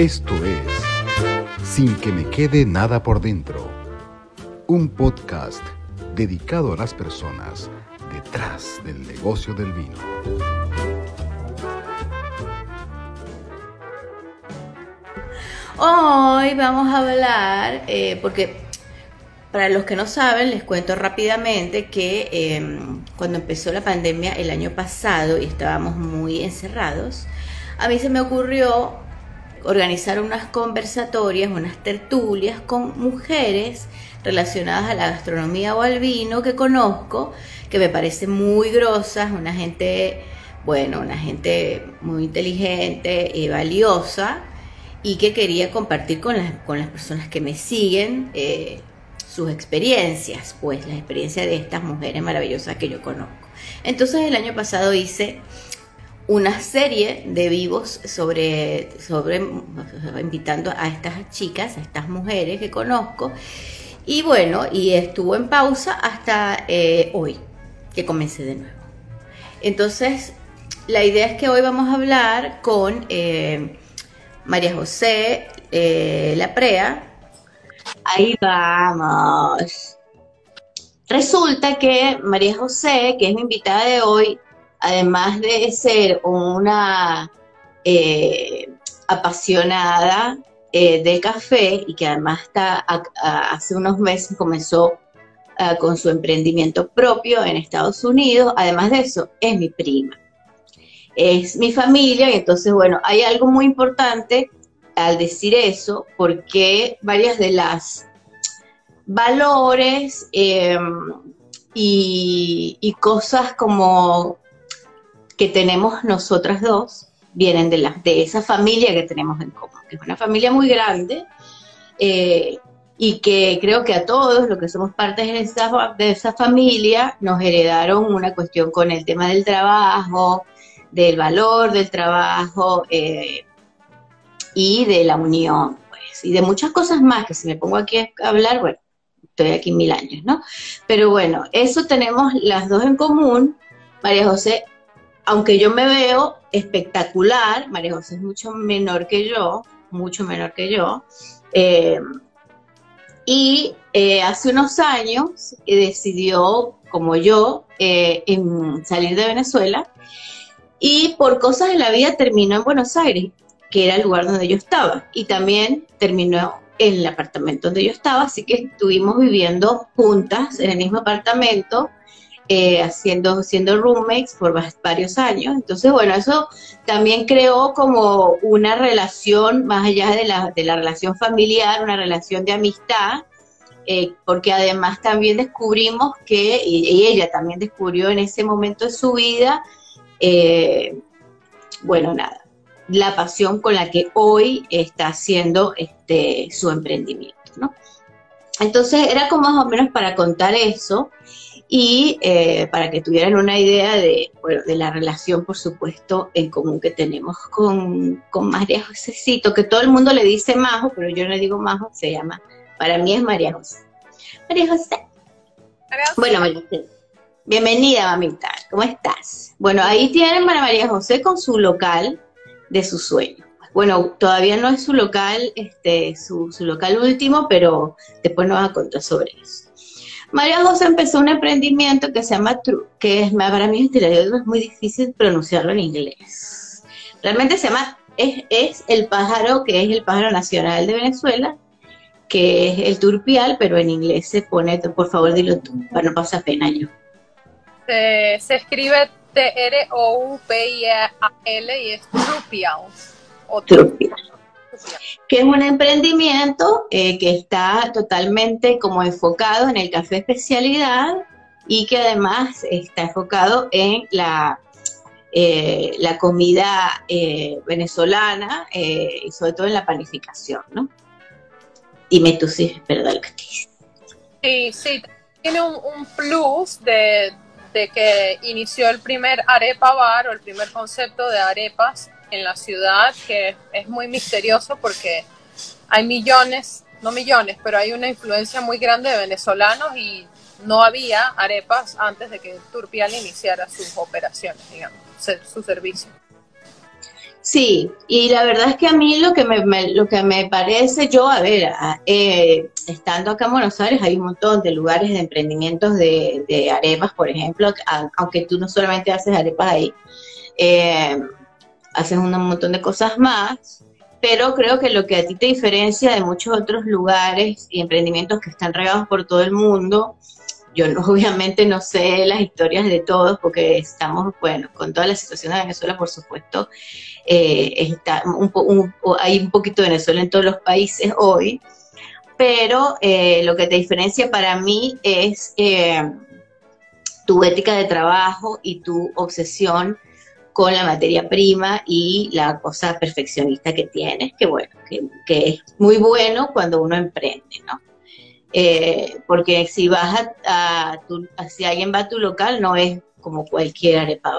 Esto es Sin que me quede nada por dentro, un podcast dedicado a las personas detrás del negocio del vino. Hoy vamos a hablar, eh, porque para los que no saben, les cuento rápidamente que em, cuando empezó la pandemia el año pasado y estábamos muy encerrados, a mí se me ocurrió organizar unas conversatorias, unas tertulias con mujeres relacionadas a la gastronomía o al vino que conozco, que me parecen muy grosas, una gente, bueno, una gente muy inteligente y valiosa y que quería compartir con las, con las personas que me siguen eh, sus experiencias, pues la experiencia de estas mujeres maravillosas que yo conozco. Entonces el año pasado hice una serie de vivos sobre, sobre invitando a estas chicas, a estas mujeres que conozco. Y bueno, y estuvo en pausa hasta eh, hoy, que comencé de nuevo. Entonces, la idea es que hoy vamos a hablar con eh, María José eh, Laprea. Ahí vamos. Resulta que María José, que es mi invitada de hoy, además de ser una eh, apasionada eh, del café y que además está hace unos meses comenzó ah, con su emprendimiento propio en Estados Unidos, además de eso, es mi prima. Es mi familia y entonces, bueno, hay algo muy importante al decir eso, porque varias de las valores em, y, cosas como que tenemos nosotras dos vienen de, la, de esa familia que tenemos en común, que es una familia muy grande eh, y que creo que a todos los que somos parte de esa, de esa familia nos heredaron una cuestión con el tema del trabajo, del valor del trabajo eh, y de la unión, pues, y de muchas cosas más que si me pongo aquí a hablar, bueno, estoy aquí mil años, ¿no? Pero bueno, eso tenemos las dos en común. María José aunque yo me veo espectacular, María José es mucho menor que yo, mucho menor que yo, eh, y eh, hace unos años decidió, como yo, eh, salir de Venezuela y por cosas de la vida terminó en Buenos Aires, que era el lugar donde yo estaba, y también terminó en el apartamento donde yo estaba, así que estuvimos viviendo juntas en el mismo apartamento eh, haciendo, siendo roommates por varios años. Entonces, bueno, eso también creó como una relación más allá de la, de la relación familiar, una relación de amistad, eh, porque además también descubrimos que, y, ella también descubrió en ese momento de su vida, eh, bueno, nada, la pasión con la que hoy está haciendo este, su emprendimiento, ¿no? Entonces era como más o menos para contar eso y eh, para que tuvieran una idea de, bueno, de la relación, por supuesto, en común que tenemos con, con María Josecito, que todo el mundo le dice Majo, pero yo no le digo Majo, se llama, para mí es María José. María José. Bueno, María José. Bienvenida, mamita. ¿Cómo estás? Bueno, ahí tienen a María José con su local de su sueño. Bueno, todavía no es su local, este, su, su local último, pero después nos va a contar sobre eso. María José empezó un emprendimiento que se llama True, que es, para mí es muy difícil pronunciarlo en inglés. Realmente se llama, es, el pájaro que es el pájaro nacional de Venezuela, que es el turpial, pero en inglés se pone, por favor dilo tú, para no pasar pena yo. Se, escribe T-R-O-U-P-I-A-L y es turpial. O turpial que es un emprendimiento eh, que está totalmente como enfocado en el café especialidad y que además está enfocado en la, eh, la comida eh, venezolana y sobre todo en la panificación, ¿no? Dime tú si es Sí, sí, tiene un, un plus de, de que inició el primer arepa bar o el primer concepto de arepas en la ciudad que es muy misterioso porque hay millones, no millones, pero hay una influencia muy grande de venezolanos y no había arepas antes de que Turpial iniciara sus operaciones, digamos, su servicio. Sí, y la verdad es que a mí lo que me, lo que me parece, yo, a ver, eh, estando acá en Buenos Aires hay un montón de lugares de emprendimientos de, arepas, por ejemplo, aunque tú no solamente haces arepas ahí, eh, haces un montón de cosas más, pero creo que lo que a ti te diferencia de muchos otros lugares y emprendimientos que están regados por todo el mundo, yo no, obviamente no sé las historias de todos porque estamos, bueno, con toda la situación de Venezuela, por supuesto, eh, está un, hay un poquito de Venezuela en todos los países hoy, pero eh, lo que te diferencia para mí es eh, tu ética de trabajo y tu obsesión con la materia prima y la cosa perfeccionista que tienes, que bueno, que, es muy bueno cuando uno emprende, ¿no? porque si vas a, tu, si alguien va a tu local, no es como cualquier arepa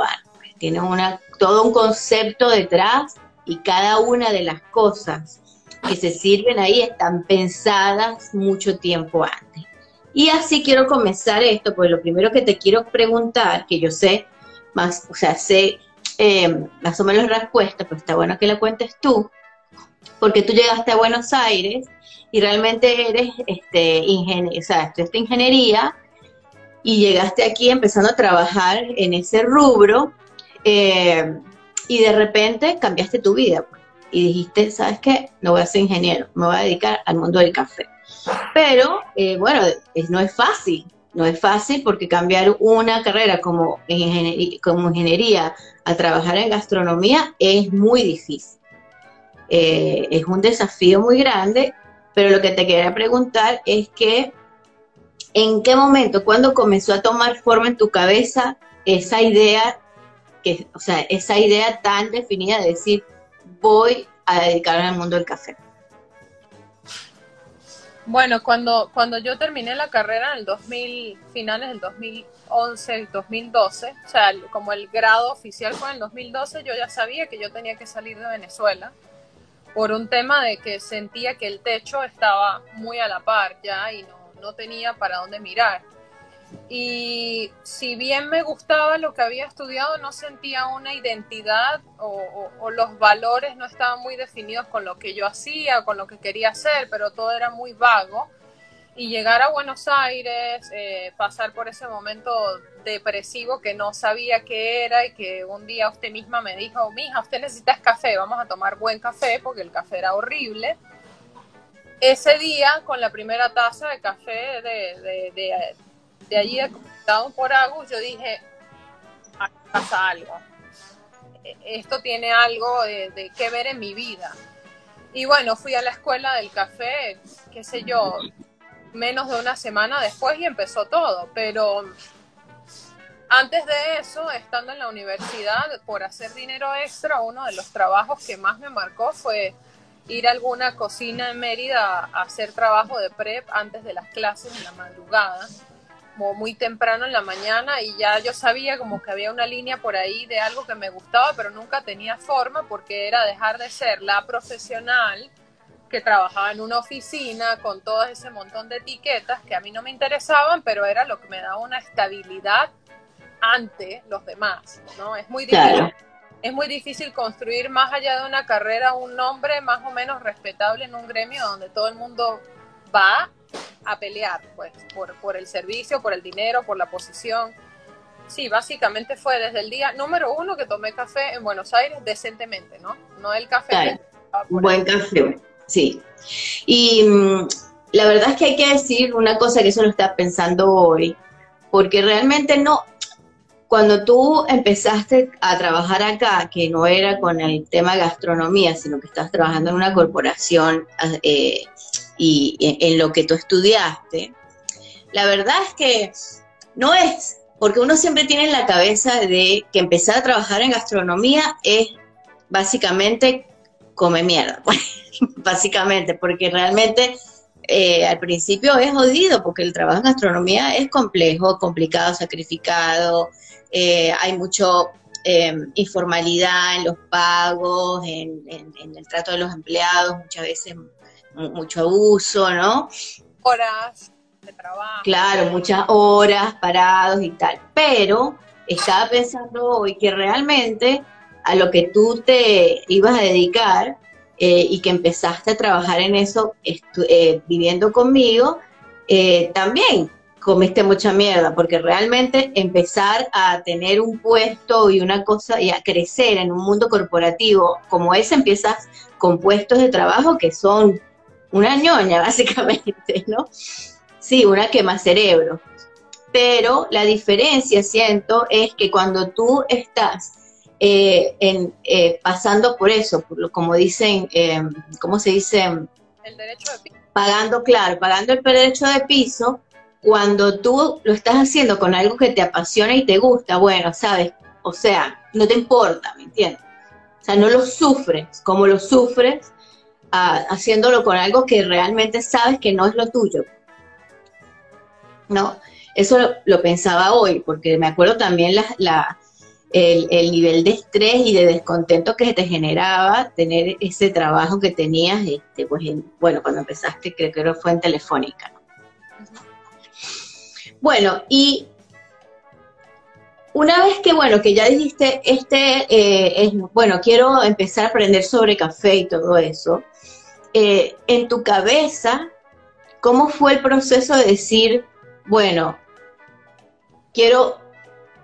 pues una todo un concepto detrás y cada una de las cosas que se sirven ahí están pensadas mucho tiempo antes. Y así quiero comenzar esto, pues lo primero que te quiero preguntar, que yo sé más, o sea, sé eh, más o menos respuesta, pero está bueno que la cuentes tú, porque tú llegaste a Buenos Aires y realmente eres este, ingeniero, o sea, estudiaste ingeniería y llegaste aquí empezando a trabajar en ese rubro eh, y de repente cambiaste tu vida y dijiste, ¿sabes qué? No voy a ser ingeniero, me voy a dedicar al mundo del café. Pero, eh, bueno, no es fácil, no es fácil porque cambiar una carrera como como ingeniería a trabajar en gastronomía es muy difícil. Eh, es un desafío muy grande, pero lo que te quería preguntar es que, ¿en qué momento, cuando comenzó a tomar forma en tu cabeza esa idea que, o sea, esa idea tan definida de decir, voy a dedicarme al mundo del café? Bueno, cuando, cuando yo terminé la carrera en el 2000, finales del 2011, 2012, o sea, como el grado oficial fue en el 2012, yo ya sabía que yo tenía que salir de Venezuela por un tema de que sentía que el techo estaba muy a la par ya y no, no tenía para dónde mirar y si bien me gustaba lo que había estudiado, no sentía una identidad o, los valores no estaban muy definidos con lo que yo hacía, con lo que quería hacer, pero todo era muy vago. Y llegar a Buenos Aires, eh, pasar por ese momento depresivo que no sabía qué era y que un día usted misma me dijo, mija, usted necesita café, vamos a tomar buen café porque el café era horrible ese día con la primera taza de café de, de allí estado por Agus, yo dije, aquí pasa algo. E, esto tiene algo de, de que ver en mi vida. Y bueno, fui a la escuela del café, qué sé yo, menos de una semana después y empezó todo. Pero antes de eso, estando en la universidad, por hacer dinero extra, uno de los trabajos que más me marcó fue ir a alguna cocina en Mérida a hacer trabajo de prep antes de las clases en la madrugada muy temprano en la mañana y ya yo sabía como que había una línea por ahí de algo que me gustaba, pero nunca tenía forma porque era dejar de ser la profesional que trabajaba en una oficina con todo ese montón de etiquetas que a mí no me interesaban, pero era lo que me daba una estabilidad ante los demás, ¿no? Es muy difícil. Es muy difícil construir más allá de una carrera un nombre más o menos respetable en un gremio donde todo el mundo va a pelear, pues, por, por el servicio, por el dinero, por la posición. Sí, básicamente fue desde el día número uno que tomé café en Buenos Aires decentemente, ¿no? No el café. buen café, sí. Y mm, la verdad es que hay que decir una cosa que eso lo está pensando hoy, porque realmente no, cuando tú empezaste a trabajar acá, que no era con el tema gastronomía, sino que estás trabajando en una corporación eh, y en, lo que tú estudiaste, la verdad es que no es, porque uno siempre tiene en la cabeza de que empezar a trabajar en gastronomía es básicamente come mierda, básicamente, porque realmente eh, al principio es jodido, porque el trabajo en gastronomía es complejo, complicado, sacrificado, eh, hay mucho em, informalidad en los pagos, en, el trato de los empleados, muchas veces mucho abuso, ¿no? Horas de trabajo. Claro, muchas horas parados y tal. Pero estaba pensando hoy que realmente a lo que tú te ibas a dedicar eh, y que empezaste a trabajar en eso eh, viviendo conmigo, eh, también comiste mucha mierda, porque realmente empezar a tener un puesto y una cosa y a crecer en un mundo corporativo como ese, empiezas con puestos de trabajo que son una ñoña, básicamente, ¿no? Sí, una quema cerebro. Pero la diferencia, siento, es que cuando tú estás eh, en, eh, pasando por eso, por como dicen, eh, ¿cómo se dice? El derecho de piso. Pagando, claro, pagando el derecho de piso, cuando tú lo estás haciendo con algo que te apasiona y te gusta, bueno, sabes, o sea, no te importa, ¿me entiendes? O sea, no lo sufres como lo sufres haciéndolo con algo que realmente sabes que no es lo tuyo. ¿No? Eso lo, pensaba hoy, porque me acuerdo también la, el, nivel de estrés y de descontento que te generaba tener ese trabajo que tenías, este, pues, bueno, cuando empezaste, creo que fue en Telefónica. Bueno, y una vez que, bueno, que ya dijiste, este, eh, es, bueno, quiero empezar a aprender sobre café y todo eso, eh, en tu cabeza, ¿cómo fue el proceso de decir, bueno, quiero,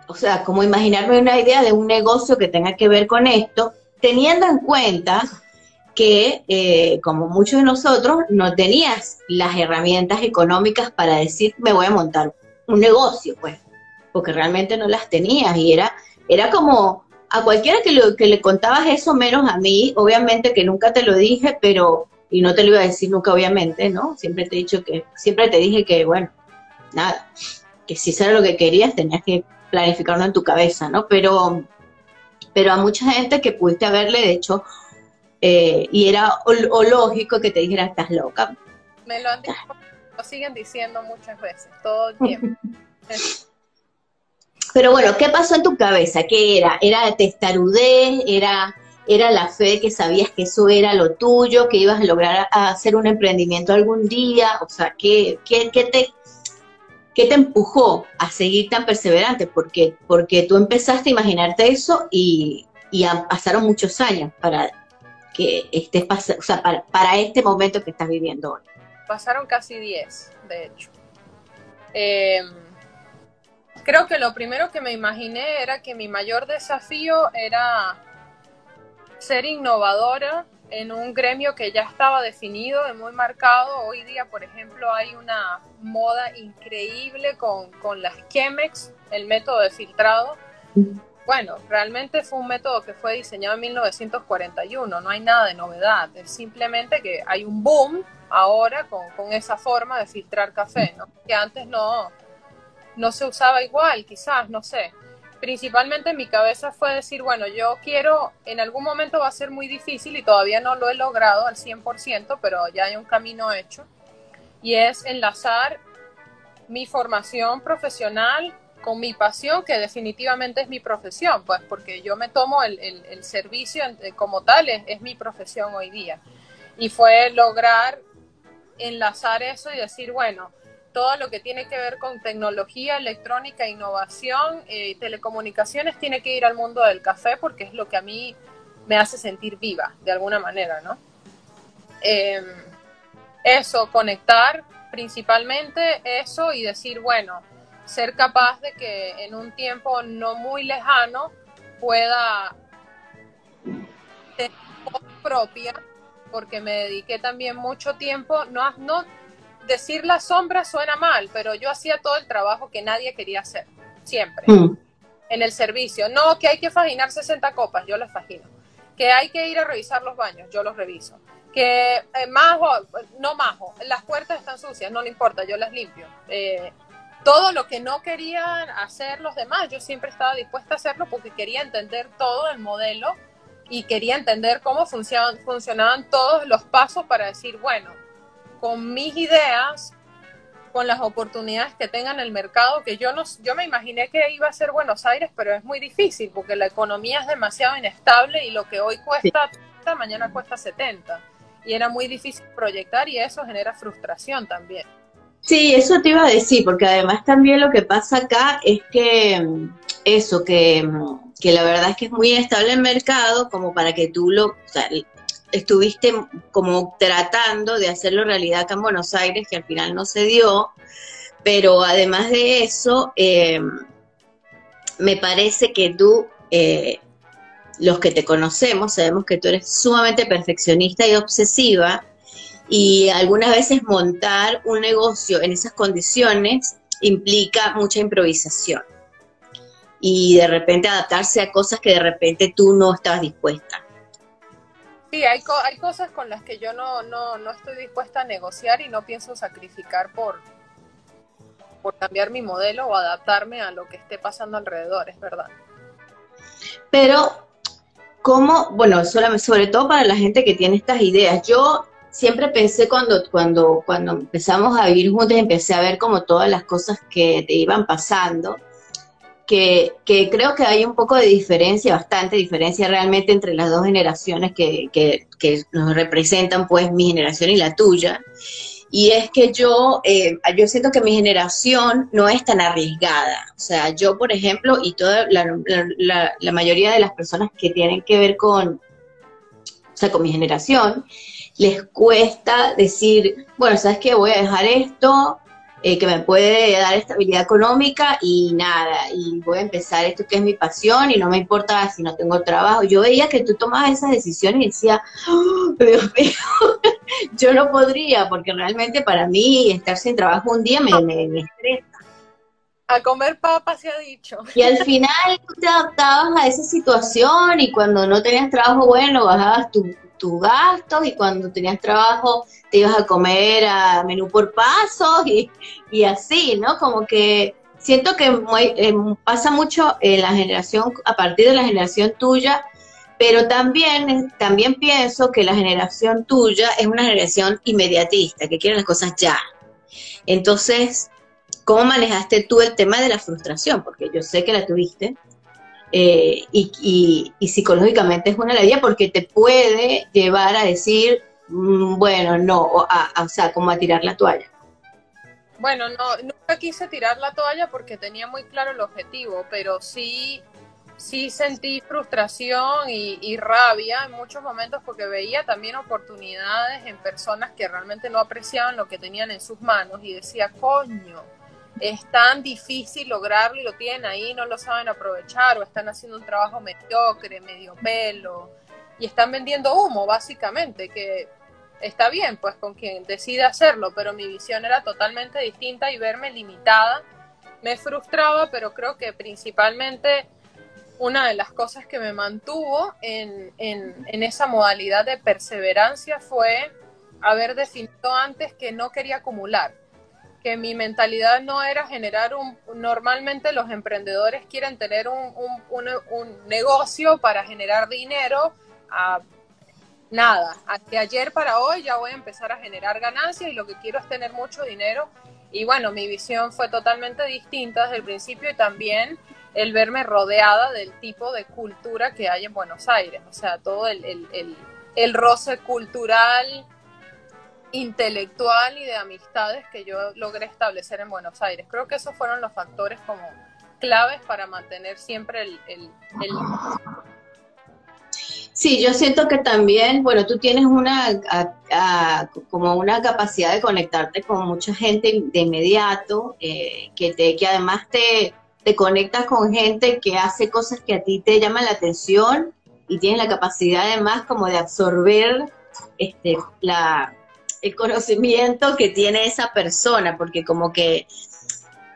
o sea, como imaginarme una idea de un negocio que tenga que ver con esto, teniendo en cuenta que, eh, como muchos de nosotros, no tenías las herramientas económicas para decir, me voy a montar un negocio, pues porque realmente no las tenías y era, era como a cualquiera que, que le contabas eso, menos a mí, obviamente que nunca te lo dije, pero, y no te lo iba a decir nunca, obviamente, ¿no? Siempre te he dicho que, siempre te dije que, bueno, nada, que si eso era lo que querías, tenías que planificarlo en tu cabeza, ¿no? Pero, pero a mucha gente que pudiste haberle hecho, eh, y era o, lógico que te dijera, estás loca. Me lo han dicho, lo siguen diciendo muchas veces, todo el tiempo. Pero bueno, ¿qué pasó en tu cabeza? ¿Qué era? ¿Era testarudez? ¿Era, ¿Era la fe que sabías que eso era lo tuyo, que ibas a lograr hacer un emprendimiento algún día? O sea, ¿qué, qué, te, qué te empujó a seguir tan perseverante? Porque, porque tú empezaste a imaginarte eso y, y pasaron muchos años para que estés o sea, para, para, este momento que estás viviendo hoy. Pasaron casi 10, de hecho. Eh, creo que lo primero que me imaginé era que mi mayor desafío era ser innovadora en un gremio que ya estaba definido muy marcado. Hoy día, por ejemplo, hay una moda increíble con, con las Chemex, el método de filtrado. Bueno, realmente fue un método que fue diseñado en 1941, no hay nada de novedad, es simplemente que hay un boom ahora con, con esa forma de filtrar café, ¿no? que antes no, no se usaba igual, quizás, no sé. Principalmente en mi cabeza fue decir, bueno, yo quiero, en algún momento va a ser muy difícil y todavía no lo he logrado al 100%, pero ya hay un camino hecho, y es enlazar mi formación profesional con mi pasión, que definitivamente es mi profesión, pues porque yo me tomo el, servicio como tal, es mi profesión hoy día. Y fue lograr enlazar eso y decir, bueno, todo lo que tiene que ver con tecnología, electrónica, innovación, eh, telecomunicaciones, tiene que ir al mundo del café porque es lo que a mí me hace sentir viva, de alguna manera, ¿no? Em, eso, conectar principalmente eso y decir, bueno, ser capaz de que en un tiempo no muy lejano pueda tener propia, porque me dediqué también mucho tiempo, no, no decir la sombra suena mal, pero yo hacía todo el trabajo que nadie quería hacer, siempre, mm. en el servicio. No, que hay que faginar 60 copas, yo las fagino. Que hay que ir a revisar los baños, yo los reviso. Que eh, majo, no majo, las puertas están sucias, no le importa, yo las limpio. Eh, todo lo que no querían hacer los demás, yo siempre estaba dispuesta a hacerlo porque quería entender todo el modelo y quería entender cómo funcionaban, funcionaban todos los pasos para decir, bueno, con mis ideas, con las oportunidades que tenga en el mercado, que yo, no, yo me imaginé que iba a ser Buenos Aires, pero es muy difícil porque la economía es demasiado inestable y lo que hoy cuesta mañana cuesta 70. Y era muy difícil proyectar y eso genera frustración también. Sí, eso te iba a decir, porque además también lo que pasa acá es que eso, que, que, la verdad es que es muy estable el mercado como para que tú lo, o sea, estuviste como tratando de hacerlo realidad acá en Buenos Aires, que al final no se dio, pero además de eso, eh, me parece que tú, eh, los que te conocemos, sabemos que tú eres sumamente perfeccionista y obsesiva, y algunas veces montar un negocio en esas condiciones implica mucha improvisación y de repente adaptarse a cosas que de repente tú no estabas dispuesta. Sí, hay, hay cosas con las que yo no, no, no estoy dispuesta a negociar y no pienso sacrificar por, por cambiar mi modelo o adaptarme a lo que esté pasando alrededor, es verdad. Pero, ¿cómo? Bueno, sobre todo para la gente que tiene estas ideas. Yo siempre pensé cuando, cuando, cuando empezamos a vivir juntos, empecé a ver como todas las cosas que te iban pasando que, creo que hay un poco de diferencia, bastante diferencia realmente entre las dos generaciones que, nos representan, pues mi generación y la tuya. Y es que yo, eh, yo siento que mi generación no es tan arriesgada. O sea, yo, por ejemplo, y toda la, la mayoría de las personas que tienen que ver con, o sea, con mi generación, les cuesta decir, bueno, ¿sabes qué? Voy a dejar esto, eh, que me puede dar estabilidad económica y nada, y voy a empezar esto que es mi pasión y no me importa si no tengo trabajo. Yo veía que tú tomabas esas decisiones y decía, oh, Dios mío, yo no podría, porque realmente para mí estar sin trabajo un día me, me, estresa. A comer papas se ha dicho. Y al final tú te adaptabas a esa situación y cuando no tenías trabajo bueno bajabas tu, tus gastos y cuando tenías trabajo te ibas a comer a menú por pasos y, y así, ¿no? Como que siento que eh, pasa mucho en la generación, a partir de la generación tuya, pero también, también pienso que la generación tuya es una generación inmediatista, que quiere las cosas ya. Entonces, ¿cómo manejaste tú el tema de la frustración? Porque yo sé que la tuviste. Eh, y, psicológicamente es una alegría porque te puede llevar a decir, mm, bueno, no, o, sea, como a tirar la toalla. Bueno, no, nunca quise tirar la toalla porque tenía muy claro el objetivo, pero sí, sí sentí frustración y, y rabia en muchos momentos porque veía también oportunidades en personas que realmente no apreciaban lo que tenían en sus manos y decía, coño, es tan difícil lograrlo y lo tienen ahí, no lo saben aprovechar o están haciendo un trabajo mediocre, medio pelo y están vendiendo humo básicamente, que está bien pues con quien decida hacerlo, pero mi visión era totalmente distinta y verme limitada. Me frustraba, pero creo que principalmente una de las cosas que me mantuvo en, en, esa modalidad de perseverancia fue haber definido antes que no quería acumular que mi mentalidad no era generar un, normalmente los emprendedores quieren tener un, un, negocio para generar dinero a nada, que ayer para hoy ya voy a empezar a generar ganancias y lo que quiero es tener mucho dinero. Y bueno, mi visión fue totalmente distinta desde el principio y también el verme rodeada del tipo de cultura que hay en Buenos Aires, o sea, todo el, el, el roce cultural, intelectual y de amistades que yo logré establecer en Buenos Aires. Creo que esos fueron los factores como claves para mantener siempre el... Sí, yo siento que también, bueno, tú tienes una como una capacidad de conectarte con mucha gente de inmediato, eh, que, te, que además te, te conectas con gente que hace cosas que a ti te llaman la atención y tienes la capacidad además como de absorber este, la, el conocimiento que tiene esa persona, porque como que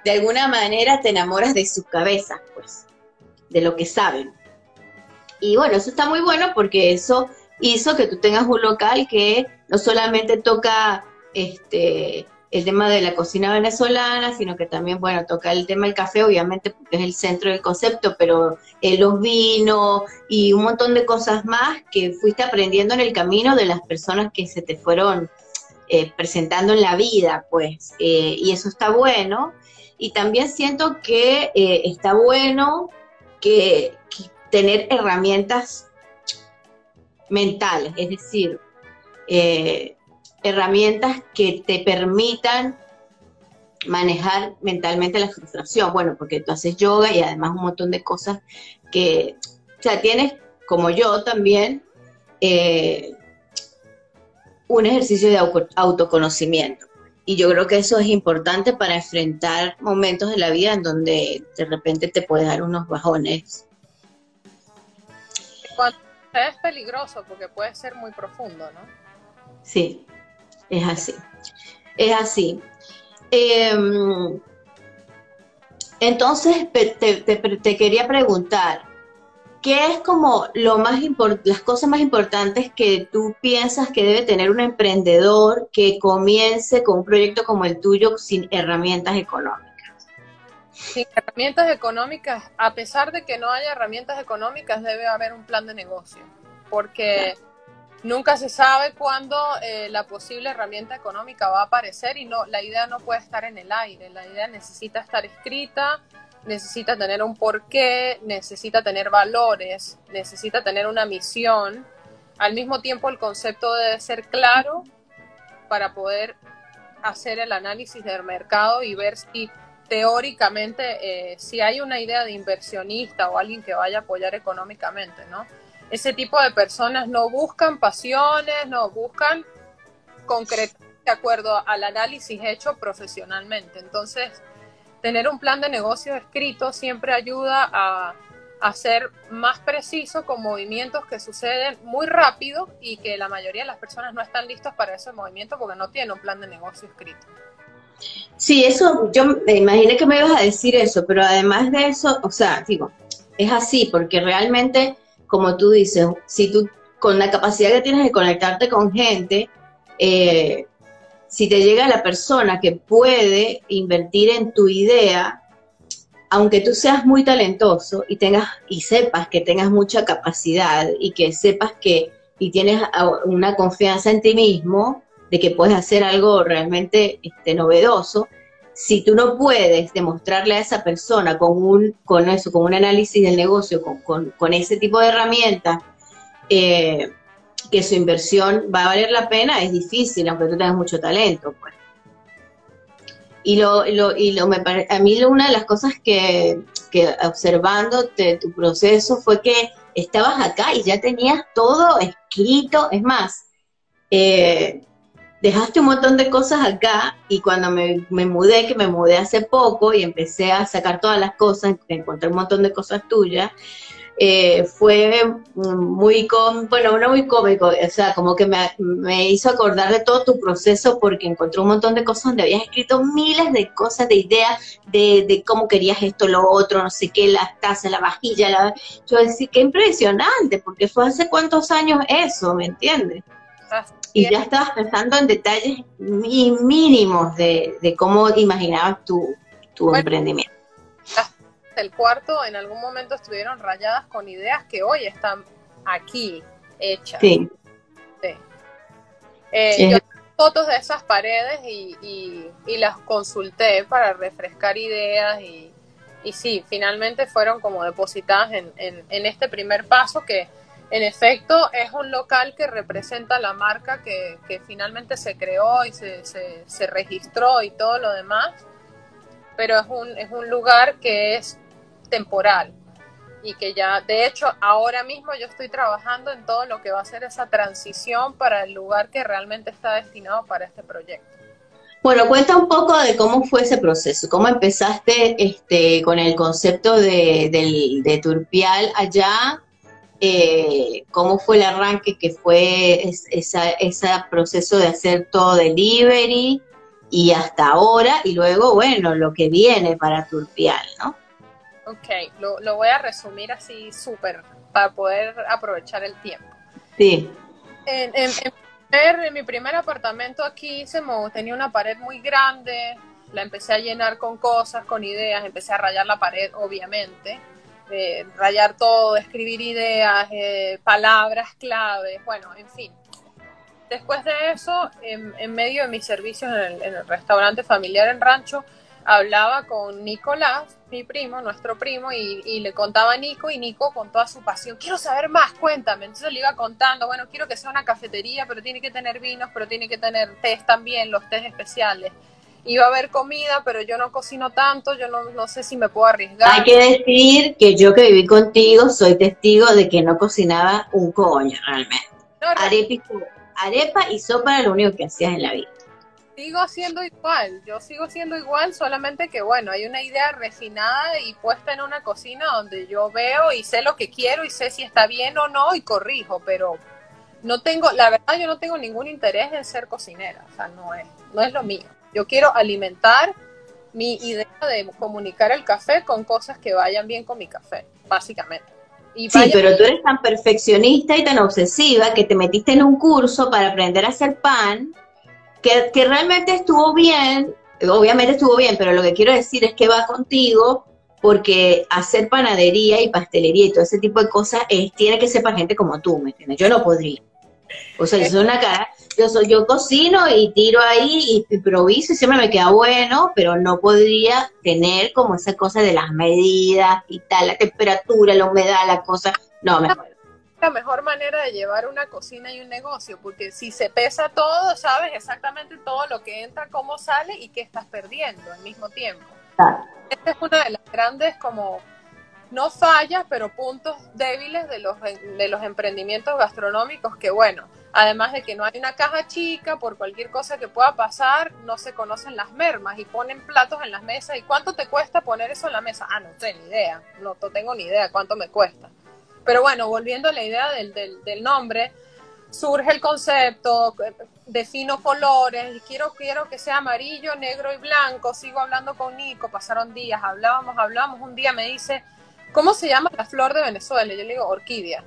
de alguna manera te enamoras de su cabeza, pues, de lo que saben. Y bueno, eso está muy bueno porque eso hizo que tú tengas un local que no solamente toca este el tema de la cocina venezolana, sino que también, bueno, toca el tema del café, obviamente, porque es el centro del concepto, pero eh, los vinos y un montón de cosas más que fuiste aprendiendo en el camino de las personas que se te fueron eh, presentando en la vida, pues, eh, y eso está bueno. Y también siento que eh, está bueno que, tener herramientas mentales, es decir, herramientas que te permitan manejar mentalmente la frustración. Bueno, porque tú haces yoga y además un montón de cosas que, o sea, tienes, como yo también, un ejercicio de autoconocimiento. Y yo creo que eso es importante para enfrentar momentos de la vida en donde de repente te puede dar unos bajones. es peligroso porque puede ser muy profundo, ¿no? Sí, es así. Es así. Em, entonces, te, quería preguntar, ¿qué es como lo más las cosas más importantes que tú piensas que debe tener un emprendedor que comience con un proyecto como el tuyo sin herramientas económicas? Sin herramientas económicas, a pesar de que no haya herramientas económicas, debe haber un plan de negocio, porque nunca se sabe cuándo eh, la posible herramienta económica va a aparecer y no, la idea no puede estar en el aire, la idea necesita estar escrita, necesita tener un porqué, necesita tener valores, necesita tener una misión. Al mismo tiempo el concepto debe ser claro para poder hacer el análisis del mercado y ver si teóricamente eh, si hay una idea de inversionista o alguien que vaya a apoyar económicamente, ¿no? ese tipo de personas no buscan pasiones, no buscan concretar de acuerdo al análisis hecho profesionalmente. Entonces, tener un plan de negocio escrito siempre ayuda a, ser más preciso con movimientos que suceden muy rápido y que la mayoría de las personas no están listos para ese movimiento porque no tienen un plan de negocio escrito. Sí, eso, yo me imaginé que me ibas a decir eso, pero además de eso, o sea, digo, es así, porque realmente como tú dices, si tú con la capacidad que tienes de conectarte con gente, eh, si te llega la persona que puede invertir en tu idea, aunque tú seas muy talentoso y tengas y sepas que tengas mucha capacidad y que sepas que y tienes una confianza en ti mismo de que puedes hacer algo realmente este, novedoso, si tú no puedes demostrarle a esa persona con un, con eso, con un análisis del negocio, con, ese tipo de herramientas, eh, que su inversión va a valer la pena, es difícil, aunque tú tengas mucho talento, pues. Y lo, lo, y lo me a mí una de las cosas que, que observando tu proceso fue que estabas acá y ya tenías todo escrito, es más, eh, dejaste un montón de cosas acá y cuando me, mudé, que me mudé hace poco y empecé a sacar todas las cosas, encontré un montón de cosas tuyas, eh, fue muy, com bueno, no muy cómico, o sea, como que me, hizo acordar de todo tu proceso porque encontré un montón de cosas donde habías escrito miles de cosas, de ideas, de, de cómo querías esto, lo otro, no sé qué, las tazas, la vajilla, la... yo decía, qué impresionante, porque fue hace cuántos años eso, ¿me entiendes? y ya estabas pensando en detalles mínimos de, cómo imaginabas tu, tu emprendimiento. El cuarto en algún momento estuvieron rayadas con ideas que hoy están aquí hechas. Sí. sí. Eh, yo fotos de esas paredes y, y, las consulté para refrescar ideas y, y sí, finalmente fueron como depositadas en, en, en este primer paso que en efecto, es un local que representa la marca que, finalmente se creó y se, se, registró y todo lo demás, pero es un, es un lugar que es temporal y que ya, de hecho, ahora mismo yo estoy trabajando en todo lo que va a ser esa transición para el lugar que realmente está destinado para este proyecto. Bueno, cuenta un poco de cómo fue ese proceso, cómo empezaste este, con el concepto de, Turpial allá, eh, cómo fue el arranque, que fue ese proceso de hacer todo delivery y hasta ahora, y luego, bueno, lo que viene para Turpial, ¿no? Ok, lo, voy a resumir así súper para poder aprovechar el tiempo. Sí. En, en, mi primer apartamento aquí se tenía una pared muy grande, la empecé a llenar con cosas, con ideas, empecé a rayar la pared, obviamente rayar todo, escribir ideas, eh, palabras claves, bueno, en fin. Después de eso, en, medio de mis servicios en el, restaurante familiar en Rancho, hablaba con Nicolás, mi primo, nuestro primo, y, le contaba a Nico, y Nico con toda su pasión, quiero saber más, cuéntame. Entonces le iba contando, bueno, quiero que sea una cafetería, pero tiene que tener vinos, pero tiene que tener tés también, los tés especiales. iba a haber comida, pero yo no cocino tanto, yo no, no sé si me puedo arriesgar. Hay que decir que yo que viví contigo soy testigo de que no cocinaba un coño realmente. arepa, y, arepa y sopa era lo único que hacías en la vida. Sigo siendo igual, yo sigo siendo igual, solamente que bueno, hay una idea refinada y puesta en una cocina donde yo veo y sé lo que quiero y sé si está bien o no y corrijo, pero no tengo, la verdad yo no tengo ningún interés en ser cocinera, o sea, no es, no es lo mío. Yo quiero alimentar mi idea de comunicar el café con cosas que vayan bien con mi café, básicamente. Y sí, pero tú eres tan perfeccionista y tan obsesiva que te metiste en un curso para aprender a hacer pan, que, realmente estuvo bien, obviamente estuvo bien, pero lo que quiero decir es que va contigo porque hacer panadería y pastelería y todo ese tipo de cosas es, tiene que ser para gente como tú, ¿me entiendes? Yo no podría. O sea, yo soy una cara, yo soy, yo cocino y tiro ahí y improviso y siempre me queda bueno, pero no podría tener como esa cosa de las medidas y tal, la temperatura, la humedad, la cosa, no, me la mejor manera de llevar una cocina y un negocio, porque si se pesa todo, sabes exactamente todo lo que entra, cómo sale y qué estás perdiendo al mismo tiempo. Esta es una de las grandes como no fallas, pero puntos débiles de los, de los emprendimientos gastronómicos que, bueno, además de que no hay una caja chica, por cualquier cosa que pueda pasar, no se conocen las mermas y ponen platos en las mesas. ¿Y cuánto te cuesta poner eso en la mesa? Ah, no tengo ni idea, no, tengo ni idea cuánto me cuesta. Pero bueno, volviendo a la idea del, del, nombre, surge el concepto, defino colores, y quiero, quiero que sea amarillo, negro y blanco, sigo hablando con Nico, pasaron días, hablábamos, hablábamos, un día me dice, ¿cómo se llama la flor de Venezuela? Yo le digo, orquídea.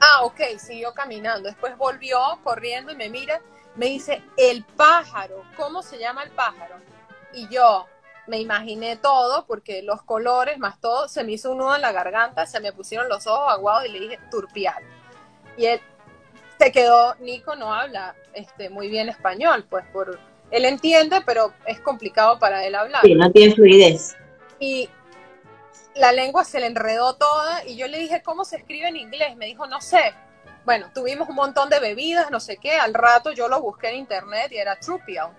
Ah, ok, siguió caminando. Después volvió corriendo y me mira, me dice, el pájaro, ¿cómo se llama el pájaro? Y yo me imaginé todo, porque los colores más todo, se me hizo un nudo en la garganta, se me pusieron los ojos aguados y le dije, turpial. Y él se quedó, Nico no habla este, muy bien español, pues por, él entiende, pero es complicado para él hablar. Sí, no tiene fluidez. Y la lengua se le enredó toda y yo le dije, ¿cómo se escribe en inglés? Me dijo, no sé. Bueno, tuvimos un montón de bebidas, no sé qué. Al rato yo lo busqué en internet y era Trupial.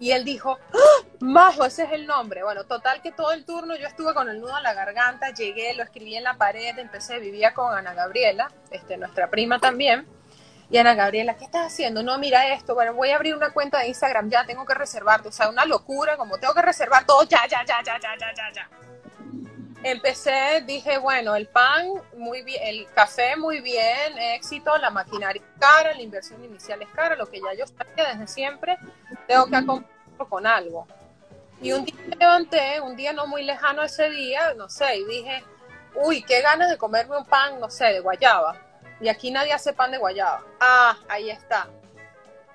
Y él dijo, ¡Ah! Majo, ese es el nombre. Bueno, total que todo el turno yo estuve con el nudo en la garganta, llegué, lo escribí en la pared, empecé, vivía con Ana Gabriela, este, nuestra prima también. Y Ana Gabriela, ¿qué estás haciendo? No, mira esto, bueno, voy a abrir una cuenta de Instagram, ya tengo que reservarte. O sea, una locura, como tengo que reservar todo, ya, ya, ya, ya, ya, ya, ya, ya empecé, dije, bueno, el pan muy bien, el café muy bien, éxito, la maquinaria es cara, la inversión inicial es cara, lo que ya yo sabía desde siempre, tengo que acompañarlo con algo. Y un día me levanté, un día no muy lejano ese día, no sé, y dije, uy, qué ganas de comerme un pan, no sé, de guayaba. Y aquí nadie hace pan de guayaba. Ah, ahí está.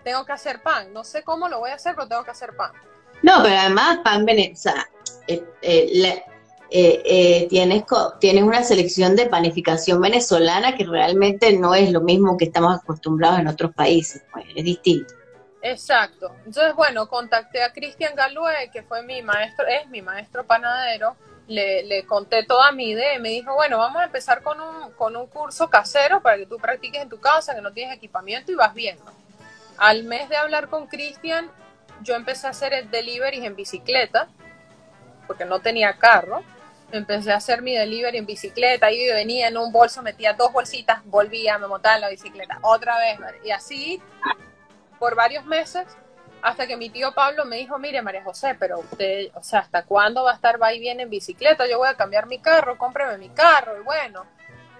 Tengo que hacer pan. No sé cómo lo voy a hacer, pero tengo que hacer pan. No, pero además pan venezolano. Eh, eh, eh, eh, tienes, tienes una selección de panificación venezolana que realmente no es lo mismo que estamos acostumbrados en otros países, pues, es distinto. Exacto. Entonces, bueno, contacté a Cristian Galue, que fue mi maestro, es mi maestro panadero, le, le, conté toda mi idea y me dijo, bueno, vamos a empezar con un, con un curso casero para que tú practiques en tu casa, que no tienes equipamiento y vas viendo. Al mes de hablar con Cristian, yo empecé a hacer el delivery en bicicleta, porque no tenía carro empecé a hacer mi delivery en bicicleta, y venía en un bolso, metía dos bolsitas, volvía, me montaba en la bicicleta, otra vez, y así por varios meses, hasta que mi tío Pablo me dijo, mire María José, pero usted, o sea, ¿hasta cuándo va a estar va y viene en bicicleta? Yo voy a cambiar mi carro, cómpreme mi carro, y bueno,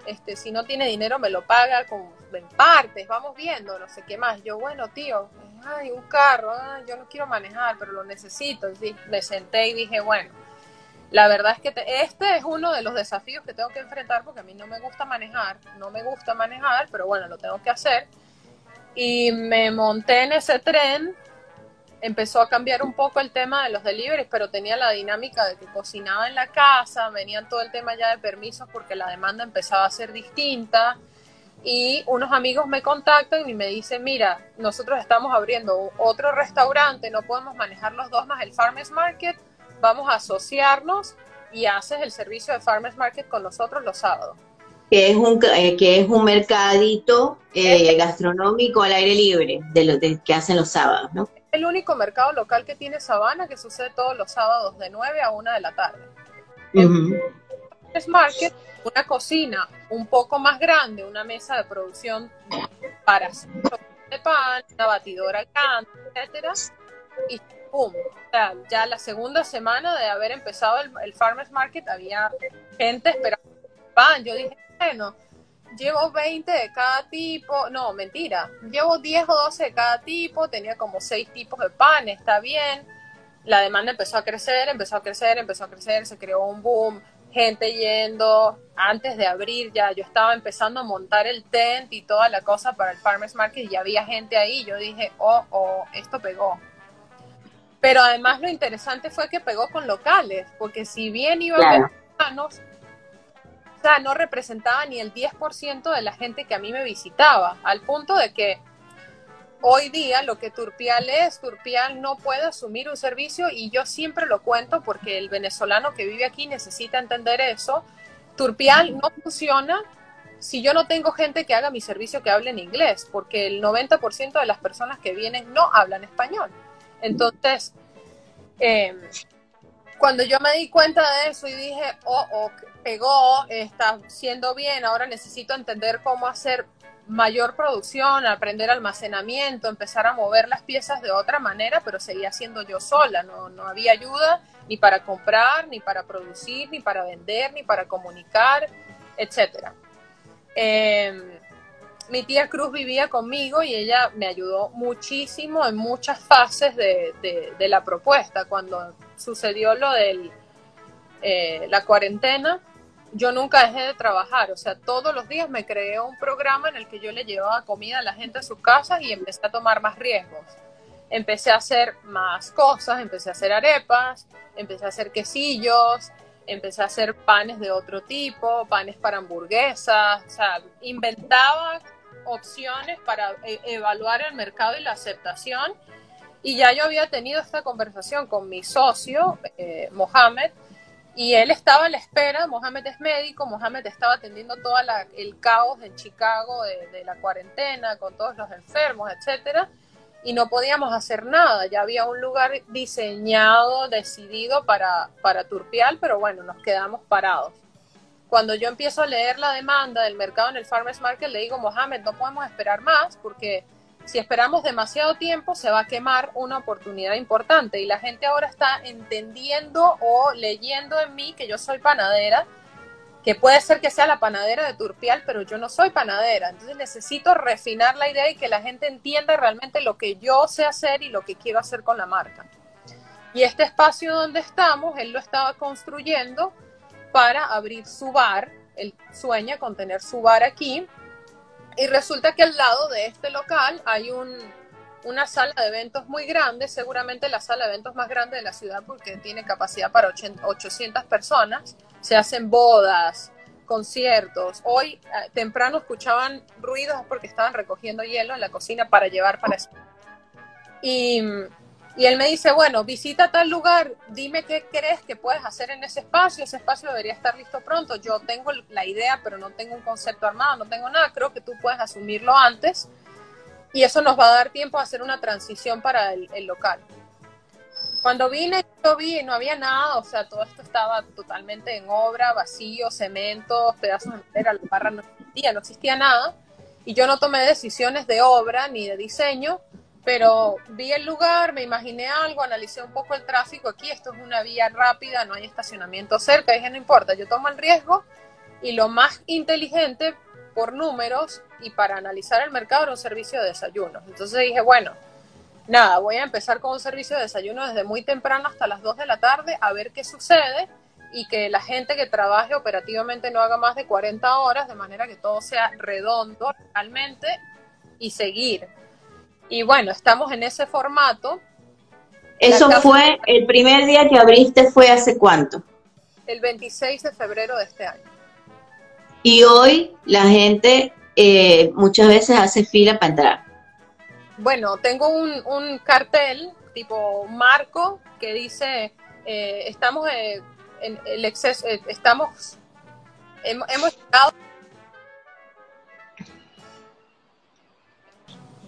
este, si no tiene dinero me lo paga en partes, vamos viendo, no sé qué más. Yo, bueno, tío, ay, un carro, yo no quiero manejar, pero lo necesito. Y me senté y dije, bueno, la verdad es que este es uno de los desafíos que tengo que enfrentar porque a mí no me gusta manejar, no me gusta manejar, pero bueno, lo tengo que hacer. Y me monté en ese tren, empezó a cambiar un poco el tema de los deliveries, pero tenía la dinámica de que cocinaba en la casa, venían todo el tema ya de permisos porque la demanda empezaba a ser distinta. Y unos amigos me contactan y me dicen, mira, nosotros estamos abriendo otro restaurante, no podemos manejar los dos más el Farmers Market, vamos a asociarnos y haces el servicio de Farmers Market con nosotros los sábados. Que es un, eh, que es un mercadito eh, gastronómico al aire libre de lo que hacen los sábados, ¿no? el único mercado local que tiene Sabana que sucede todos los sábados de 9 a 1 de la tarde. Uh Market, una cocina un poco más grande, una mesa de producción para de pan, una batidora grande, etcétera, y pum, ya la segunda semana de haber empezado el, Farmers Market había gente esperando pan. Yo dije, bueno, llevo 20 de cada tipo, no, mentira, llevo 10 o 12 de cada tipo, tenía como 6 tipos de pan, está bien. La demanda empezó a crecer, empezó a crecer, empezó a crecer, se creó un boom, gente yendo, antes de abrir ya, yo estaba empezando a montar el tent y toda la cosa para el Farmers Market y había gente ahí, yo dije, oh, oh, esto pegó. Pero además lo interesante fue que pegó con locales, porque si bien iban claro. mexicanos, sea, no representaba ni el 10% de la gente que a mí me visitaba, al punto de que hoy día lo que Turpial es, Turpial no puede asumir un servicio y yo siempre lo cuento porque el venezolano que vive aquí necesita entender eso. Turpial no funciona si yo no tengo gente que haga mi servicio que hable en inglés, porque el 90% de las personas que vienen no hablan español. Entonces, eh, cuando yo me di cuenta de eso y dije, oh, oh, pegó, está siendo bien, ahora necesito entender cómo hacer mayor producción, aprender almacenamiento, empezar a mover las piezas de otra manera, pero seguía siendo yo sola, no, no había ayuda ni para comprar, ni para producir, ni para vender, ni para comunicar, etc. Em, mi tía Cruz vivía conmigo y ella me ayudó muchísimo en muchas fases de, la propuesta. Cuando sucedió lo de eh, la cuarentena, yo nunca dejé de trabajar, o sea, todos los días me creé un programa en el que yo le llevaba comida a la gente a sus casas y empecé a tomar más riesgos. Empecé a hacer más cosas, empecé a hacer arepas, empecé a hacer quesillos, empecé a hacer panes de otro tipo, panes para hamburguesas, o sea, inventaba opciones para e-, evaluar el mercado y la aceptación y ya yo había tenido esta conversación con mi socio, eh, Mohamed, y él estaba a la espera, Mohamed es médico, Mohamed estaba atendiendo todo el caos en Chicago de, la cuarentena, con todos los enfermos, etcétera, y no podíamos hacer nada. Ya había un lugar diseñado, decidido para, para Turpial, pero bueno, nos quedamos parados. Cuando yo empiezo a leer la demanda del mercado en el Farmers Market, le digo, Mohamed, no podemos esperar más porque si esperamos demasiado tiempo, se va a quemar una oportunidad importante. Y la gente ahora está entendiendo o leyendo en mí que yo soy panadera, que puede ser que sea la panadera de Turpial, pero yo no soy panadera. Entonces necesito refinar la idea y que la gente entienda realmente lo que yo sé hacer y lo que quiero hacer con la marca. Y este espacio donde estamos, él lo estaba construyendo para abrir su bar. Él sueña con tener su bar aquí y resulta que al lado de este local hay una sala de eventos muy grande, seguramente la sala de eventos más grande de la ciudad porque tiene capacidad para 800 personas. Se hacen bodas, conciertos. Hoy eh, temprano escuchaban ruidos porque estaban recogiendo hielo en la cocina para llevar para. Y y él me dice, bueno, visita tal lugar, dime qué crees que puedes hacer en ese espacio, ese espacio debería estar listo pronto. Yo tengo la idea, pero no tengo un concepto armado, no tengo nada, creo que tú puedes asumirlo antes y eso nos va a dar tiempo a hacer una transición para el, local. Cuando vine, yo vi, no había nada, o sea, todo esto estaba totalmente en obra, vacío, cemento, pedazos de madera, la barra no existía, no existía nada. Y yo no tomé decisiones de obra ni de diseño, pero vi el lugar, me imaginé algo, analicé un poco el tráfico aquí, esto es una vía rápida, no hay estacionamiento cerca, dije, no importa, yo tomo el riesgo y lo más inteligente por números y para analizar el mercado era un servicio de desayuno. Entonces dije, bueno, nada, voy a empezar con un servicio de desayuno desde muy temprano hasta las 2 de la tarde a ver qué sucede y que la gente que trabaje operativamente no haga más de 40 horas, de manera que todo sea redondo realmente y seguir. Y bueno, estamos en ese formato. Eso fue, el primer día que abriste fue hace cuánto? El 26 de febrero de este año. Y hoy la gente eh, muchas veces hace fila para entrar. Bueno, tengo un, cartel tipo marco que dice, eh, estamos eh, en el exceso, estamos, hemos, hemos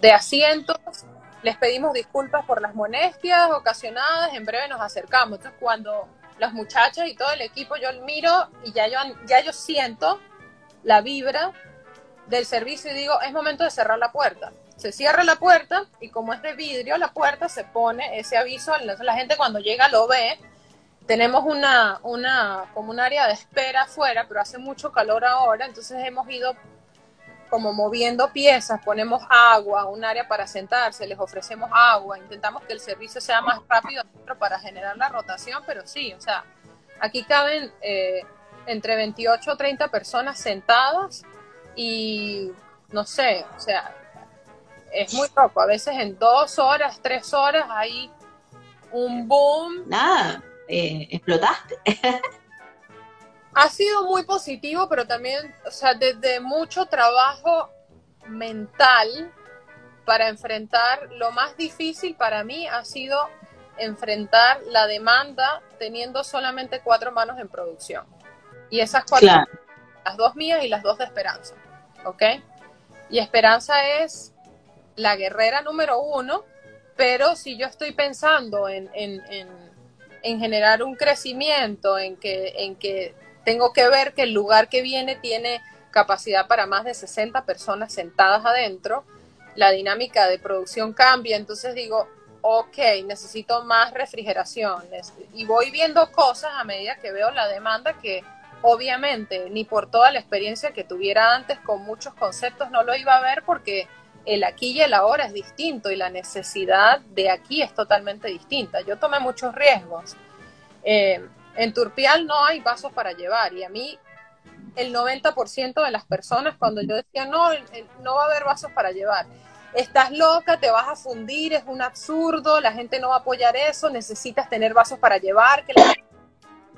de asientos les pedimos disculpas por las molestias ocasionadas, en breve nos acercamos. Entonces, cuando las muchachas y todo el equipo, yo miro y ya yo, ya yo siento la vibra del servicio y digo, es momento de cerrar la puerta. Se cierra la puerta y como es de vidrio la puerta, se pone ese aviso, la gente cuando llega lo ve. Tenemos una, una, como un área de espera afuera, pero hace mucho calor ahora, entonces hemos ido como moviendo piezas, ponemos agua, un área para sentarse, les ofrecemos agua, intentamos que el servicio sea más rápido para generar la rotación, pero sí, o sea, aquí caben eh, entre 28 o 30 personas sentadas y no sé, o sea, es muy poco. A veces en dos horas, tres horas hay un boom. Nada, eh, explotaste. ha sido muy positivo, pero también, o sea, desde mucho trabajo mental para enfrentar, lo más difícil para mí ha sido enfrentar la demanda teniendo solamente cuatro manos en producción. Y esas cuatro, las dos mías y las dos de Esperanza, ¿ok? Y Esperanza es la guerrera número uno, pero si yo estoy pensando en, generar un crecimiento, en que, en que tengo que ver que el lugar que viene tiene capacidad para más de 60 personas sentadas adentro, la dinámica de producción cambia, entonces digo, ok, necesito más refrigeración y voy viendo cosas a medida que veo la demanda que obviamente ni por toda la experiencia que tuviera antes con muchos conceptos no lo iba a ver porque el aquí y el ahora es distinto y la necesidad de aquí es totalmente distinta. Yo tomé muchos riesgos. Eh, en Turpial no hay vasos para llevar. Y a mí el 90% de las personas cuando yo decía no, no va a haber vasos para llevar, estás loca, te vas a fundir, es un absurdo, la gente no va a apoyar eso, necesitas tener vasos para llevar, que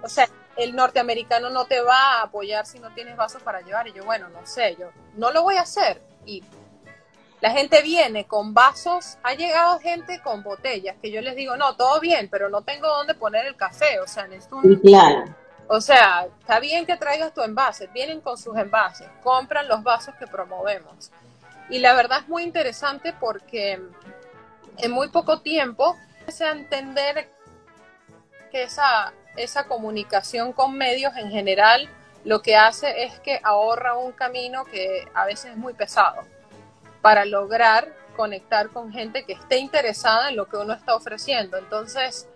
o sea, el norteamericano no te va a apoyar si no tienes vasos para llevar y yo bueno, no sé, yo no lo voy a hacer y la gente viene con vasos, ha llegado gente con botellas, que yo les digo, no, todo bien, pero no tengo dónde poner el café, o sea, necesito un... Claro. O sea, está bien que traigas tu envase, vienen con sus envases, compran los vasos que promovemos. Y la verdad es muy interesante porque en muy poco tiempo se a entender que esa, esa comunicación con medios en general lo que hace es que ahorra un camino que a veces es muy pesado para lograr conectar con gente que esté interesada en lo que uno está ofreciendo. Entonces,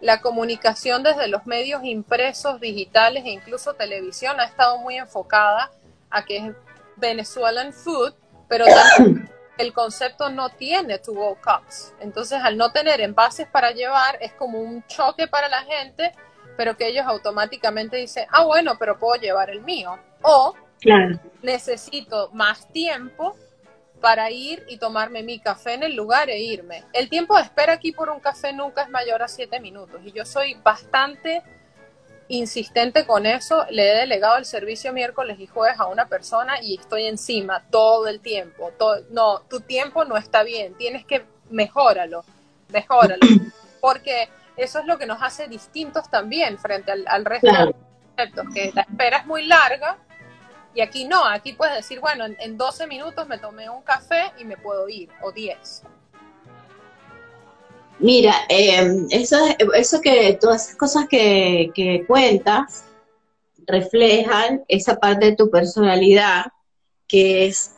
la comunicación desde los medios impresos, digitales e incluso televisión ha estado muy enfocada a que es Venezuelan food, pero el concepto no tiene to go cups. Entonces, al no tener envases para llevar, es como un choque para la gente, pero que ellos automáticamente dicen, ah, bueno, pero puedo llevar el mío. O necesito más tiempo para ir y tomarme mi café en el lugar e irme. El tiempo de espera aquí por un café nunca es mayor a siete minutos y yo soy bastante insistente con eso. Le he delegado el servicio miércoles y jueves a una persona y estoy encima todo el tiempo. no, tu tiempo no está bien, tienes que mejóralo, mejóralo. Porque eso es lo que nos hace distintos también frente al, resto de los conceptos, que la espera es muy larga y aquí no, aquí puedes decir, bueno, en, 12 minutos me tomé un café y me puedo ir, o 10. Mira, eh, eso, eso que todas esas cosas que, que cuentas reflejan esa parte de tu personalidad que es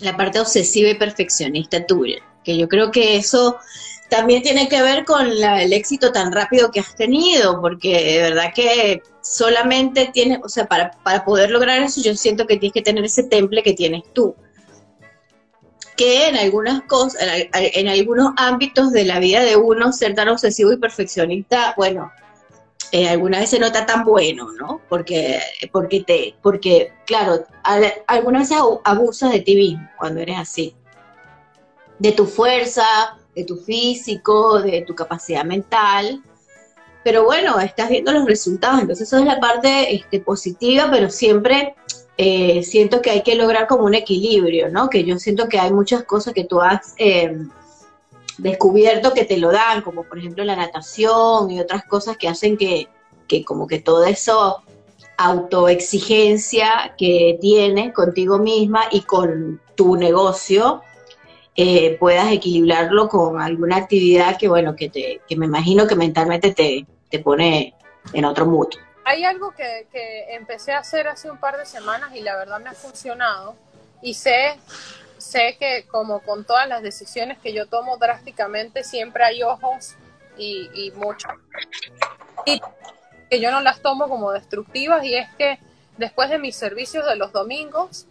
la parte obsesiva y perfeccionista tuya, que yo creo que eso también tiene que ver con el éxito tan rápido que has tenido, porque de verdad que solamente tienes, o sea, para, poder lograr eso yo siento que tienes que tener ese temple que tienes tú. Que en algunas cosas, en, algunos ámbitos de la vida de uno, ser tan obsesivo y perfeccionista, bueno, eh, alguna vez se nota tan bueno, ¿no? Porque, porque te, porque, claro, algunas veces abusas de ti mismo cuando eres así. De tu fuerza, de tu físico, de tu capacidad mental, pero bueno, estás viendo los resultados, entonces eso es la parte este, positiva, pero siempre eh, siento que hay que lograr como un equilibrio, ¿no? Que yo siento que hay muchas cosas que tú has em, descubierto que te lo dan, como por ejemplo la natación y otras cosas que hacen que, que como que todo eso autoexigencia que tienes contigo misma y con tu negocio, eh, puedas equilibrarlo con alguna actividad que, bueno, que, te, que me imagino que mentalmente te, te pone en otro mood. Hay algo que, que empecé a hacer hace un par de semanas y la verdad me ha funcionado y sé sé que como con todas las decisiones que yo tomo drásticamente, siempre hay ojos y, y mucho. Y que yo no las tomo como destructivas y es que después de mis servicios de los domingos,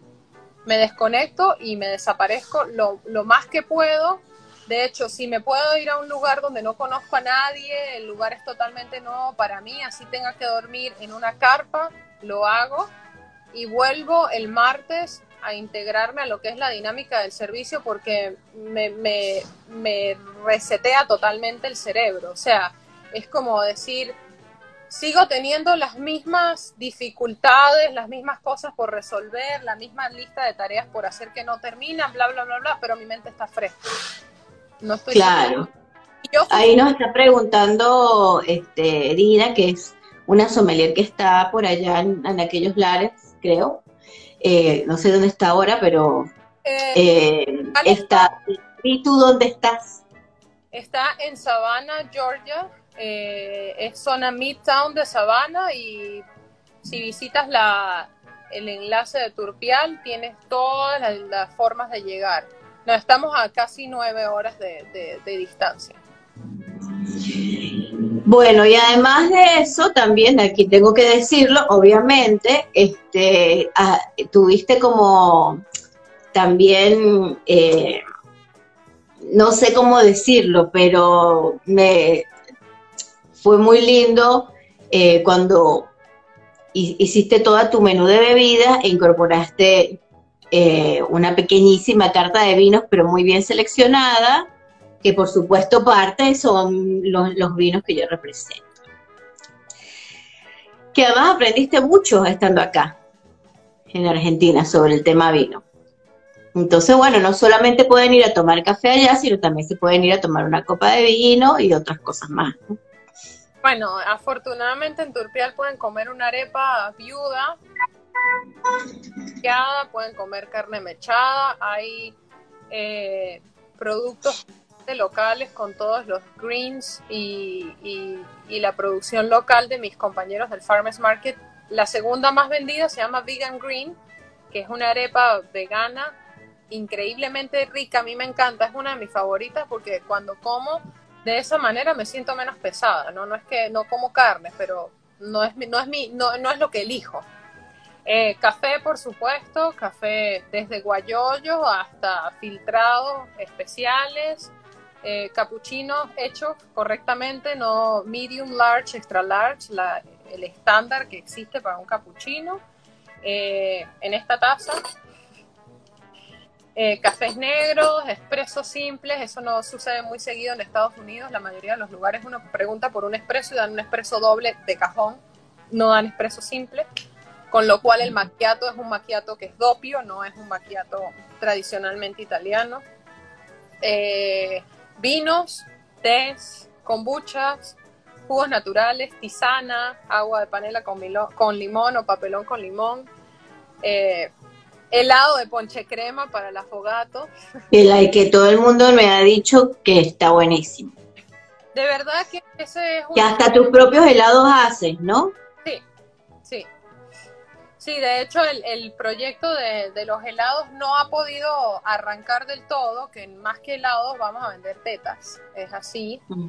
me desconecto y me desaparezco lo, lo más que puedo. De hecho, si me puedo ir a un lugar donde no conozco a nadie, el lugar es totalmente nuevo para mí, así tenga que dormir en una carpa, lo hago y vuelvo el martes a integrarme a lo que es la dinámica del servicio porque me, me, me resetea totalmente el cerebro. O sea, es como decir, sigo teniendo las mismas dificultades, las mismas cosas por resolver, la misma lista de tareas por hacer que no terminan, bla, bla, bla, bla, pero mi mente está fresca. No estoy claro. Ahí nos está preguntando este, Dina, que es una sommelier que está por allá en, en aquellos lares, creo, eh, no sé dónde está ahora, pero eh, eh, está. ¿Y tú dónde estás? Está en Savannah, Georgia. Es zona Midtown de Savannah y si visitas la, el enlace de Turpial tienes todas las, formas de llegar. No, estamos a casi nueve horas de, de distancia. Bueno, y además de eso, también aquí tengo que decirlo, obviamente, este, ah, tuviste como también, eh, no sé cómo decirlo, pero me fue muy lindo eh, cuando hiciste toda tu menú de bebidas e incorporaste eh, una pequeñísima carta de vinos, pero muy bien seleccionada que por supuesto parte son los, vinos que yo represento. Que además aprendiste mucho estando acá, en Argentina, sobre el tema vino. Entonces, bueno, no solamente pueden ir a tomar café allá, sino también se pueden ir a tomar una copa de vino y otras cosas más. Bueno, afortunadamente en Turpial pueden comer una arepa viuda, pueden comer carne mechada, hay eh, productos locales con todos los greens y, la producción local de mis compañeros del Farmers Market. La segunda más vendida se llama Vegan Green, que es una arepa vegana increíblemente rica. A mí me encanta, es una de mis favoritas porque cuando como de esa manera me siento menos pesada. No, no es que no como carne, pero no es, no es, mi, no, no es lo que elijo. Eh, café, por supuesto, café desde guayoyo hasta filtrados especiales, eh, cappuccino hecho correctamente, no medium, large, extra large, el estándar que existe para un cappuccino. Eh, en esta taza, eh, cafés negros, expresos simples, eso no sucede muy seguido en Estados Unidos. La mayoría de los lugares uno pregunta por un expreso y dan un expreso doble de cajón, no dan expreso simple. Con lo cual el macchiato es un macchiato que es dopio, no es un macchiato tradicionalmente italiano. Eh, vinos, tés, kombuchas, jugos naturales, tisana, agua de panela con, con limón o papelón con limón, eh, helado de ponche crema para el afogato. El que todo el mundo me ha dicho que está buenísimo. De verdad que ese es un... Que hasta tus propios helados haces, ¿no? Sí, de hecho el, proyecto de, los helados no ha podido arrancar del todo, que más que helados vamos a vender tetas, es así. Mm.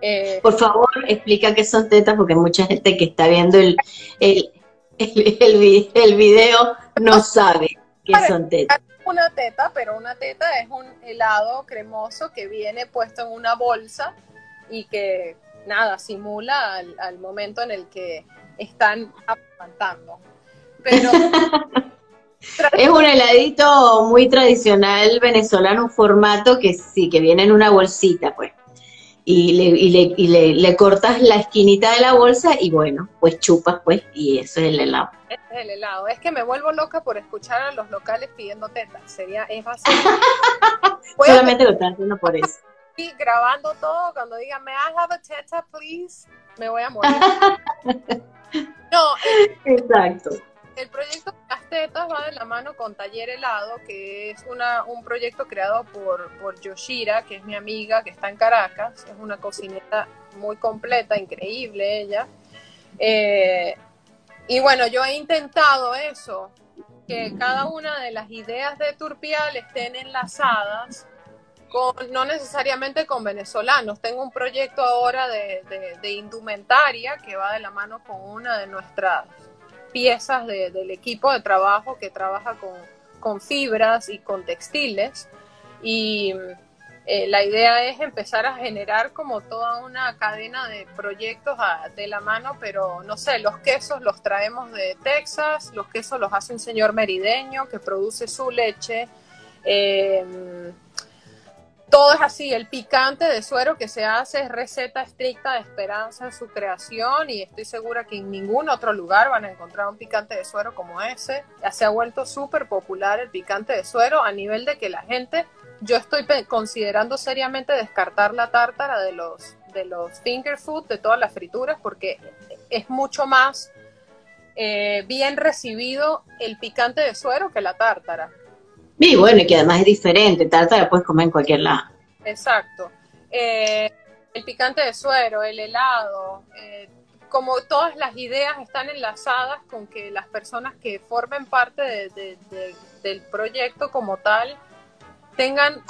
Eh, Por favor, explica qué son tetas, porque mucha gente que está viendo el, el, el, video no sabe qué son tetas. Una teta, pero una teta es un helado cremoso que viene puesto en una bolsa y que, nada, simula al, al momento en el que están apantando pero... es un heladito muy tradicional venezolano, un formato que sí, que viene en una bolsita, pues. Y, le, y, le, y le, le, cortas la esquinita de la bolsa y bueno, pues chupas, pues, y eso es el helado. es el helado. Es que me vuelvo loca por escuchar a los locales pidiendo tetas. Sería, es fácil. Solamente lo están haciendo por eso. Y grabando todo, cuando digan, ¿me I have a teta, please? Me voy a morir. no. Exacto el proyecto Las Tetas va de la mano con Taller Helado, que es un proyecto creado por, por Yoshira, que es mi amiga, que está en Caracas. Es una cocinera muy completa, increíble ella. Eh, y bueno, yo he intentado eso, que cada una de las ideas de Turpial estén enlazadas con, no necesariamente con venezolanos. Tengo un proyecto ahora de, de, indumentaria que va de la mano con una de nuestras piezas del equipo de trabajo que trabaja con, con fibras y con textiles. Y eh, la idea es empezar a generar como toda una cadena de proyectos de la mano, pero no sé, los quesos los traemos de Texas, los quesos los hace un señor merideño que produce su leche. Eh, todo es así, el picante de suero que se hace es receta estricta de esperanza en su creación y estoy segura que en ningún otro lugar van a encontrar un picante de suero como ese. Ya se ha vuelto súper popular el picante de suero a nivel de que la gente, yo estoy considerando seriamente descartar la tártara de los, de los finger food, de todas las frituras, porque es mucho más eh, bien recibido el picante de suero que la tártara. Y bueno, y que además es diferente, tarta la puedes comer en cualquier lado. Exacto. Eh, el picante de suero, el helado, eh, como todas las ideas están enlazadas con que las personas que formen parte del proyecto como tal tengan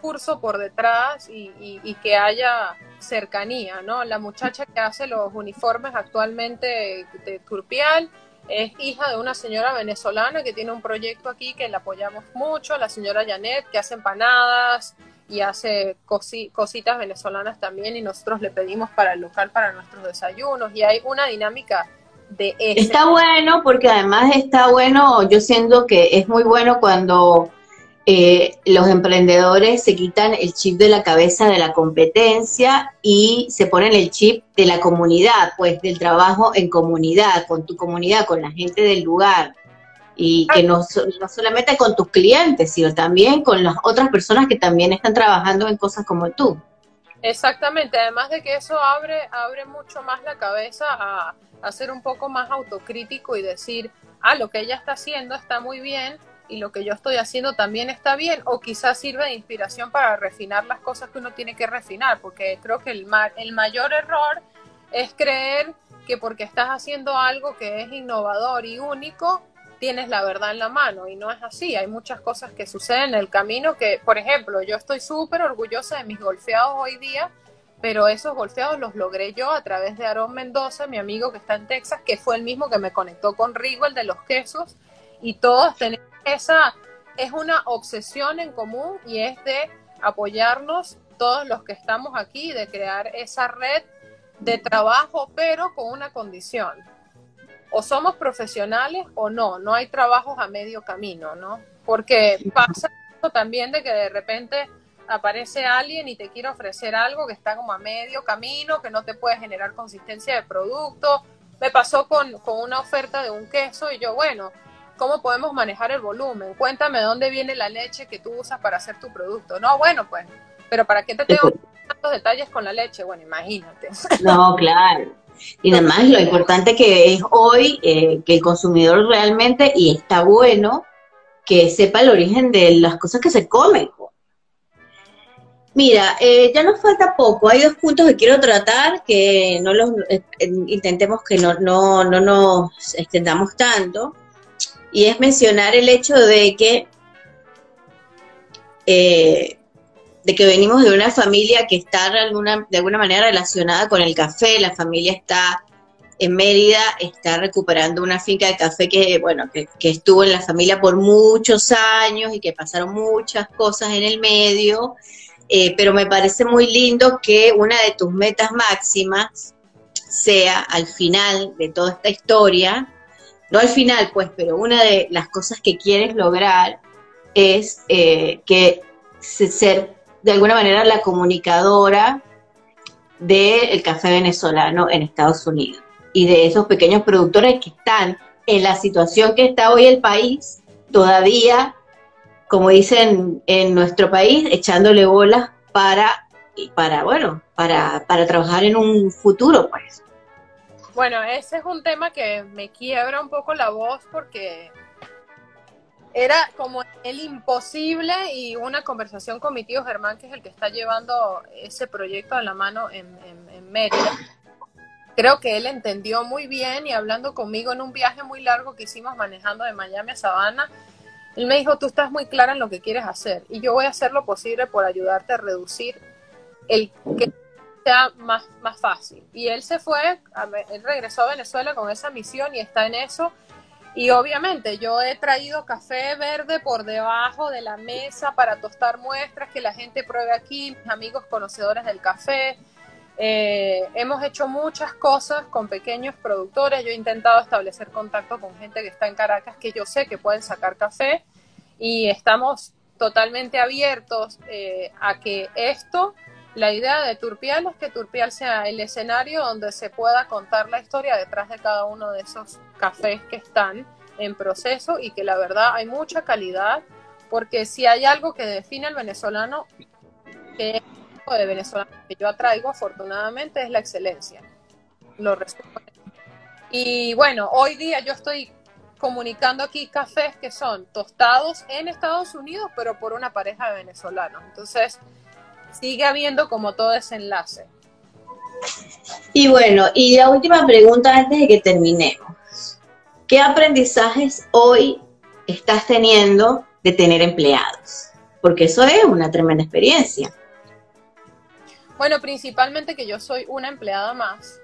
curso por detrás y, y, que haya cercanía, ¿no? La muchacha que hace los uniformes actualmente de Turpial es hija de una señora venezolana que tiene un proyecto aquí que la apoyamos mucho, la señora Janet, que hace empanadas y hace cositas venezolanas también y nosotros le pedimos para el local para nuestros desayunos y hay una dinámica de Está bueno porque además está bueno, yo siento que es muy bueno cuando eh, los emprendedores se quitan el chip de la cabeza de la competencia y se ponen el chip de la comunidad, pues del trabajo en comunidad, con tu comunidad, con la gente del lugar. Y que no, no solamente con tus clientes, sino también con las otras personas que también están trabajando en cosas como tú. Exactamente, además de que eso abre, abre mucho más la cabeza a, a ser un poco más autocrítico y decir, ah, lo que ella está haciendo está muy bien, y lo que yo estoy haciendo también está bien o quizás sirve de inspiración para refinar las cosas que uno tiene que refinar, porque creo que el, el mayor error es creer que porque estás haciendo algo que es innovador y único, tienes la verdad en la mano y no es así. Hay muchas cosas que suceden en el camino que, por ejemplo, yo estoy súper orgullosa de mis golfeados hoy día, pero esos golfeados los logré yo a través de Aarón Mendoza, mi amigo que está en Texas, que fue el mismo que me conectó con Rigo, el de los quesos, y todos tenemos esa es una obsesión en común y es de apoyarnos todos los que estamos aquí, de crear esa red de trabajo, pero con una condición. O somos profesionales o no, no hay trabajos a medio camino, ¿no? Porque pasa también de que de repente aparece alguien y te quiere ofrecer algo que está como a medio camino, que no te puede generar consistencia de producto. Me pasó con, con una oferta de un queso y yo, bueno, ¿Cómo podemos manejar el volumen? Cuéntame dónde viene la leche que tú usas para hacer tu producto. No, bueno, pues, pero ¿para qué te tengo tantos detalles con la leche? Bueno, imagínate. No, claro. Y además lo importante que es hoy eh, que el consumidor realmente, y está bueno, que sepa el origen de las cosas que se comen. Mira, eh, ya nos falta poco. Hay dos puntos que quiero tratar que no los eh, intentemos que no, no, no nos extendamos tanto y es mencionar el hecho de que, eh, de que venimos de una familia que está de alguna, de alguna manera relacionada con el café, la familia está en Mérida, está recuperando una finca de café que, bueno, que, estuvo en la familia por muchos años y que pasaron muchas cosas en el medio, eh, pero me parece muy lindo que una de tus metas máximas sea al final de toda esta historia, no al final, pues, pero una de las cosas que quieres lograr es eh, que ser de alguna manera la comunicadora del café venezolano en Estados Unidos y de esos pequeños productores que están en la situación que está hoy el país, todavía, como dicen en nuestro país, echándole bolas para, para bueno, para, para trabajar en un futuro, pues. Bueno, ese es un tema que me quiebra un poco la voz porque era como el imposible y una conversación con mi tío Germán, que es el que está llevando ese proyecto a la mano en, en Mérida. Creo que él entendió muy bien y hablando conmigo en un viaje muy largo que hicimos manejando de Miami a Savannah, él me dijo, tú estás muy clara en lo que quieres hacer y yo voy a hacer lo posible por ayudarte a reducir el que sea más, más fácil. Y él se fue, él regresó a Venezuela con esa misión y está en eso. Y obviamente yo he traído café verde por debajo de la mesa para tostar muestras que la gente pruebe aquí, mis amigos conocedores del café. Eh, hemos hecho muchas cosas con pequeños productores. Yo he intentado establecer contacto con gente que está en Caracas que yo sé que pueden sacar café y estamos totalmente abiertos eh, a que esto, la idea de Turpial es que Turpial sea el escenario donde se pueda contar la historia detrás de cada uno de esos cafés que están en proceso y que la verdad hay mucha calidad porque si hay algo que define al venezolano que es de venezolano que yo atraigo afortunadamente es la excelencia. Lo Y bueno, hoy día yo estoy comunicando aquí cafés que son tostados en Estados Unidos, pero por una pareja de venezolanos. Entonces, sigue habiendo como todo ese enlace. Y bueno, y la última pregunta antes de que terminemos. ¿Qué aprendizajes hoy estás teniendo de tener empleados? Porque eso es una tremenda experiencia. Bueno, principalmente que yo soy una empleada más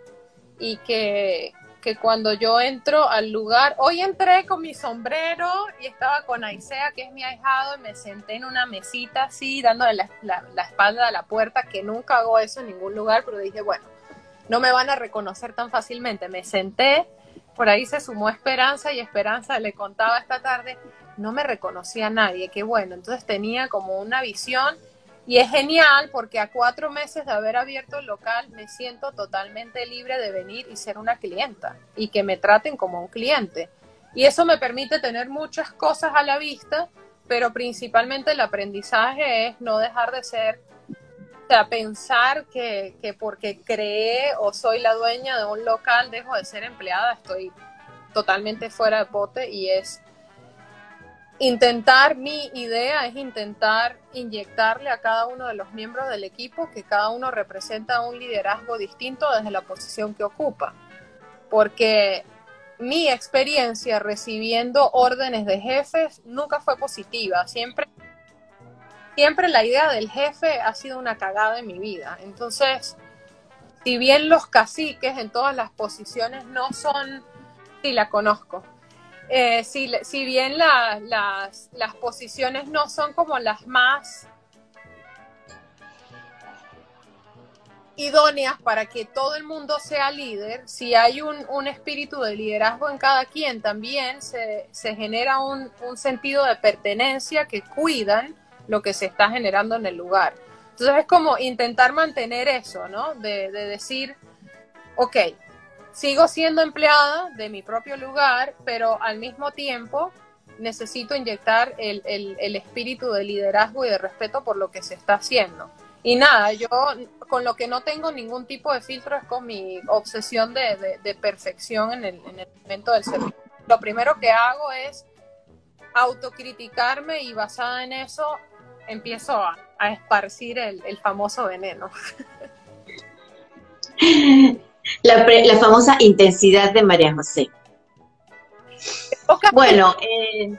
y que, que cuando yo entro al lugar, hoy entré con mi sombrero y estaba con Aisea, que es mi ahijado, y me senté en una mesita así, dándole la, la, espalda a la puerta, que nunca hago eso en ningún lugar, pero dije, bueno, no me van a reconocer tan fácilmente. Me senté, por ahí se sumó Esperanza y Esperanza le contaba esta tarde, no me reconocía a nadie, qué bueno, entonces tenía como una visión y es genial porque a cuatro meses de haber abierto el local me siento totalmente libre de venir y ser una clienta y que me traten como un cliente. Y eso me permite tener muchas cosas a la vista, pero principalmente el aprendizaje es no dejar de ser, o sea, pensar que, que porque creé o soy la dueña de un local dejo de ser empleada, estoy totalmente fuera de pote y es intentar, mi idea es intentar inyectarle a cada uno de los miembros del equipo que cada uno representa un liderazgo distinto desde la posición que ocupa. Porque mi experiencia recibiendo órdenes de jefes nunca fue positiva. Siempre, siempre la idea del jefe ha sido una cagada en mi vida. Entonces, si bien los caciques en todas las posiciones no son, sí la conozco, eh, si, bien las, posiciones no son como las más idóneas para que todo el mundo sea líder, si hay un, espíritu de liderazgo en cada quien, también se, genera un, sentido de pertenencia que cuidan lo que se está generando en el lugar. Entonces es como intentar mantener eso, ¿no? De, de decir, ok, sigo siendo empleada de mi propio lugar, pero al mismo tiempo necesito inyectar el, espíritu de liderazgo y de respeto por lo que se está haciendo. Y nada, yo con lo que no tengo ningún tipo de filtro es con mi obsesión de, perfección en el, momento del servicio. Lo primero que hago es autocriticarme y basada en eso empiezo a, a esparcir el, el famoso veneno. La, famosa intensidad de María José. bueno, eh,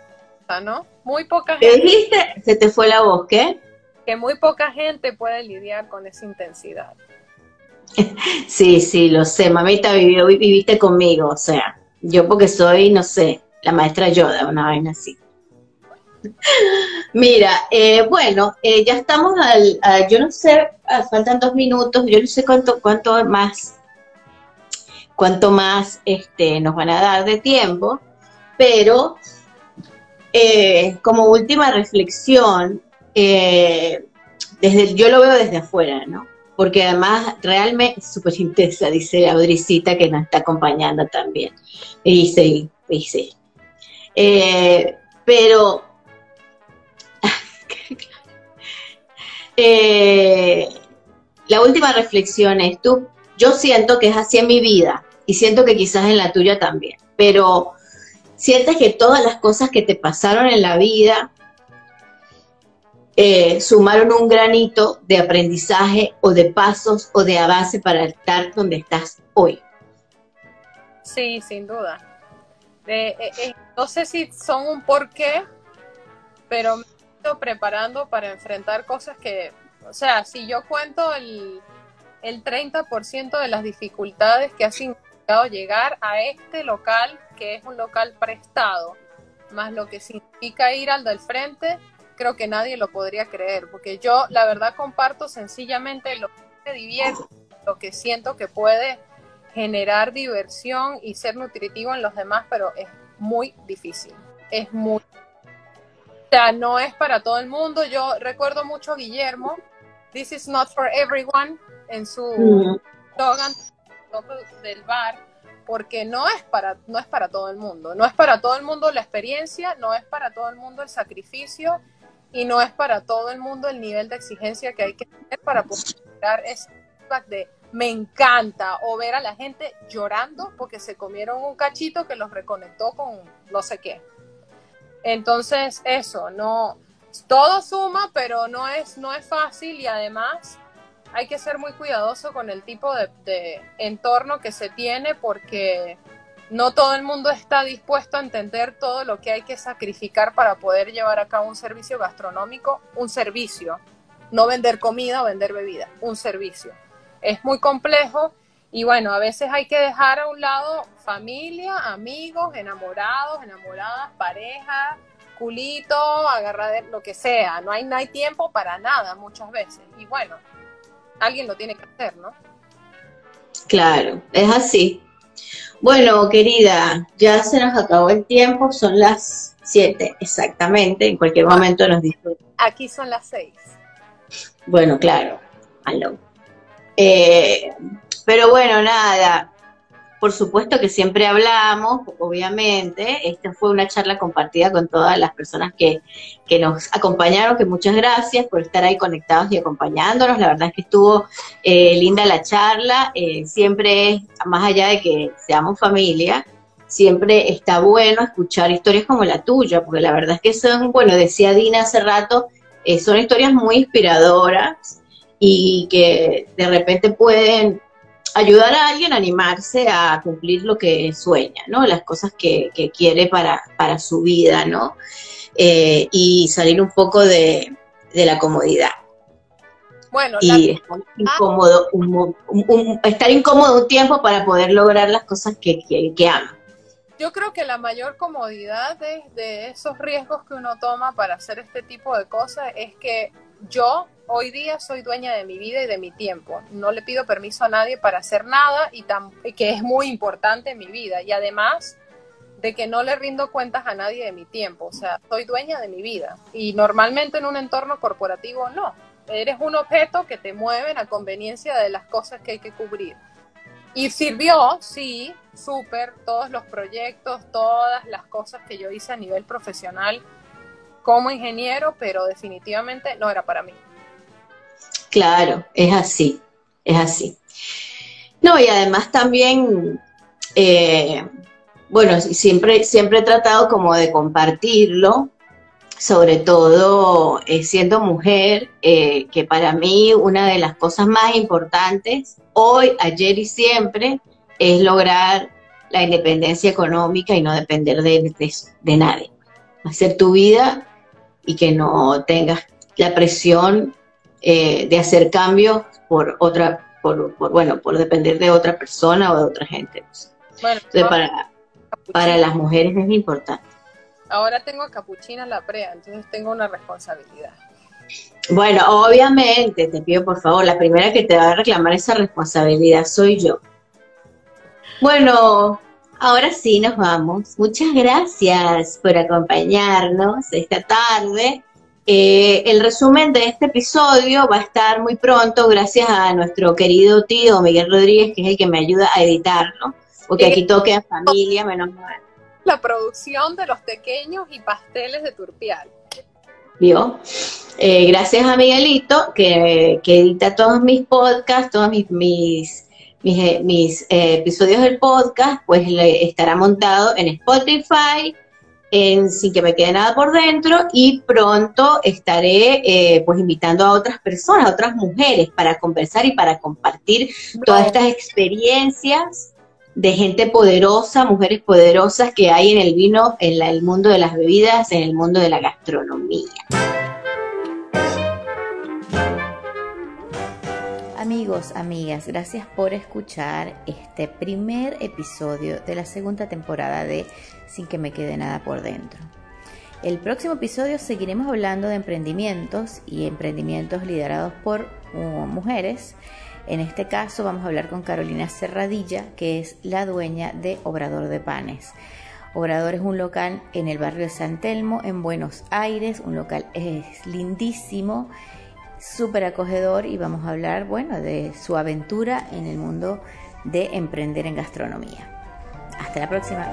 ¿no? Muy poca gente. dijiste? Se te fue la voz, ¿qué? Que muy poca gente puede lidiar con esa intensidad. sí, sí, lo sé. Mamita vivió, viviste conmigo, o sea, yo porque soy, no sé, la maestra Yoda, una vaina así. Mira, eh, bueno, eh, ya estamos al, yo no sé, ah, faltan dos minutos, yo no sé cuánto, cuánto más cuánto más este, nos van a dar de tiempo, pero eh, como última reflexión, eh, desde, yo lo veo desde afuera, ¿no? Porque además realmente es súper intensa, dice Audricita que nos está acompañando también. Y dice, dice. Eh, pero la última reflexión es, tú, yo siento que es así en mi vida y siento que quizás en la tuya también, pero sientes que todas las cosas que te pasaron en la vida eh, sumaron un granito de aprendizaje o de pasos o de avance para estar donde estás hoy. Sí, sin duda. Eh, eh, no sé si son un porqué, pero me estoy preparando para enfrentar cosas que, o sea, si yo cuento el, el 30% de las dificultades que ha significado llegar a este local, que es un local prestado, más lo que significa ir al del frente, creo que nadie lo podría creer, porque yo la verdad comparto sencillamente lo que me divierte, lo que siento que puede generar diversión y ser nutritivo en los demás, pero es muy difícil, es muy... O sea, no es para todo el mundo. Yo recuerdo mucho a Guillermo, This is not for everyone, en su mm. Del bar, porque no es para no es para todo el mundo, no es para todo el mundo la experiencia, no es para todo el mundo el sacrificio y no es para todo el mundo el nivel de exigencia que hay que tener para poder dar ese feedback de me encanta o ver a la gente llorando porque se comieron un cachito que los reconectó con no sé qué. Entonces, eso, no, todo suma, pero no es, no es fácil y además hay que ser muy cuidadoso con el tipo de, entorno que se tiene porque no todo el mundo está dispuesto a entender todo lo que hay que sacrificar para poder llevar a cabo un servicio gastronómico, un servicio, no vender comida o vender bebida, un servicio. Es muy complejo y bueno, a veces hay que dejar a un lado familia, amigos, enamorados, enamoradas, pareja, culito, agarrar lo que sea. No hay, no hay tiempo para nada muchas veces. Y bueno, alguien lo tiene que hacer, ¿no? Claro, es así. Bueno, querida, ya se nos acabó el tiempo, son las 7 exactamente, en cualquier momento nos dice. Aquí son las 6. Bueno, claro, aló. Eh, pero bueno, nada, por supuesto que siempre hablamos, obviamente. Esta fue una charla compartida con todas las personas que, nos acompañaron, que muchas gracias por estar ahí conectados y acompañándonos. La verdad es que estuvo eh, linda la charla. Eh, siempre, más allá de que seamos familia, siempre está bueno escuchar historias como la tuya, porque la verdad es que son, bueno, decía Dina hace rato, eh, son historias muy inspiradoras y que de repente pueden ayudar a alguien a animarse a cumplir lo que sueña, ¿no? Las cosas que, quiere para, para, su vida, ¿no? Eh, y salir un poco de, la comodidad. Bueno, y estar, incómodo, un, estar incómodo un tiempo para poder lograr las cosas que, que, ama. Yo creo que la mayor comodidad de, de esos riesgos que uno toma para hacer este tipo de cosas es que yo hoy día soy dueña de mi vida y de mi tiempo. No le pido permiso a nadie para hacer nada y que es muy importante en mi vida. Y además de que no le rindo cuentas a nadie de mi tiempo. O sea, soy dueña de mi vida. Y normalmente en un entorno corporativo no. Eres un objeto que te mueve a conveniencia de las cosas que hay que cubrir. Y sirvió, sí, súper, todos los proyectos, todas las cosas que yo hice a nivel profesional como ingeniero, pero definitivamente no era para mí. Claro, es así, es así. No, y además también, eh, bueno, siempre, siempre he tratado como de compartirlo, sobre todo eh, siendo mujer, eh, que para mí una de las cosas más importantes, hoy, ayer y siempre, es lograr la independencia económica y no depender de, de nadie. Hacer tu vida y que no tengas la presión eh, de hacer cambios por otra, por, bueno, por depender de otra persona o de otra gente. Bueno, para, para las mujeres es importante. Ahora tengo a Capuchina la prea, entonces tengo una responsabilidad. Bueno, obviamente, te pido por favor, la primera que te va a reclamar esa responsabilidad soy yo. Bueno, ahora sí nos vamos. Muchas gracias por acompañarnos esta tarde. Eh, el resumen de este episodio va a estar muy pronto gracias a nuestro querido tío Miguel Rodríguez, que es el que me ayuda a editarlo, porque aquí toque a familia, menos mal. La producción de los pequeños y pasteles de Turpial. ¿Vio? Eh, gracias a Miguelito, que, edita todos mis podcasts, todas mis, mis, mis, episodios del podcast, pues estará montado en Spotify, en Sin que me quede nada por dentro y pronto estaré eh, pues invitando a otras personas, a otras mujeres para conversar y para compartir todas estas experiencias de gente poderosa, mujeres poderosas que hay en el vino, en el mundo de las bebidas, en el mundo de la gastronomía. Amigos, amigas, gracias por escuchar este primer episodio de la segunda temporada de Sin que me quede nada por dentro. El próximo episodio seguiremos hablando de emprendimientos y emprendimientos liderados por uh, mujeres. En este caso vamos a hablar con Carolina Serradilla, que es la dueña de Obrador de Panes. Obrador es un local en el barrio de San Telmo, en Buenos Aires, un local es lindísimo súper acogedor y vamos a hablar, bueno, de su aventura en el mundo de emprender en gastronomía. Hasta la próxima.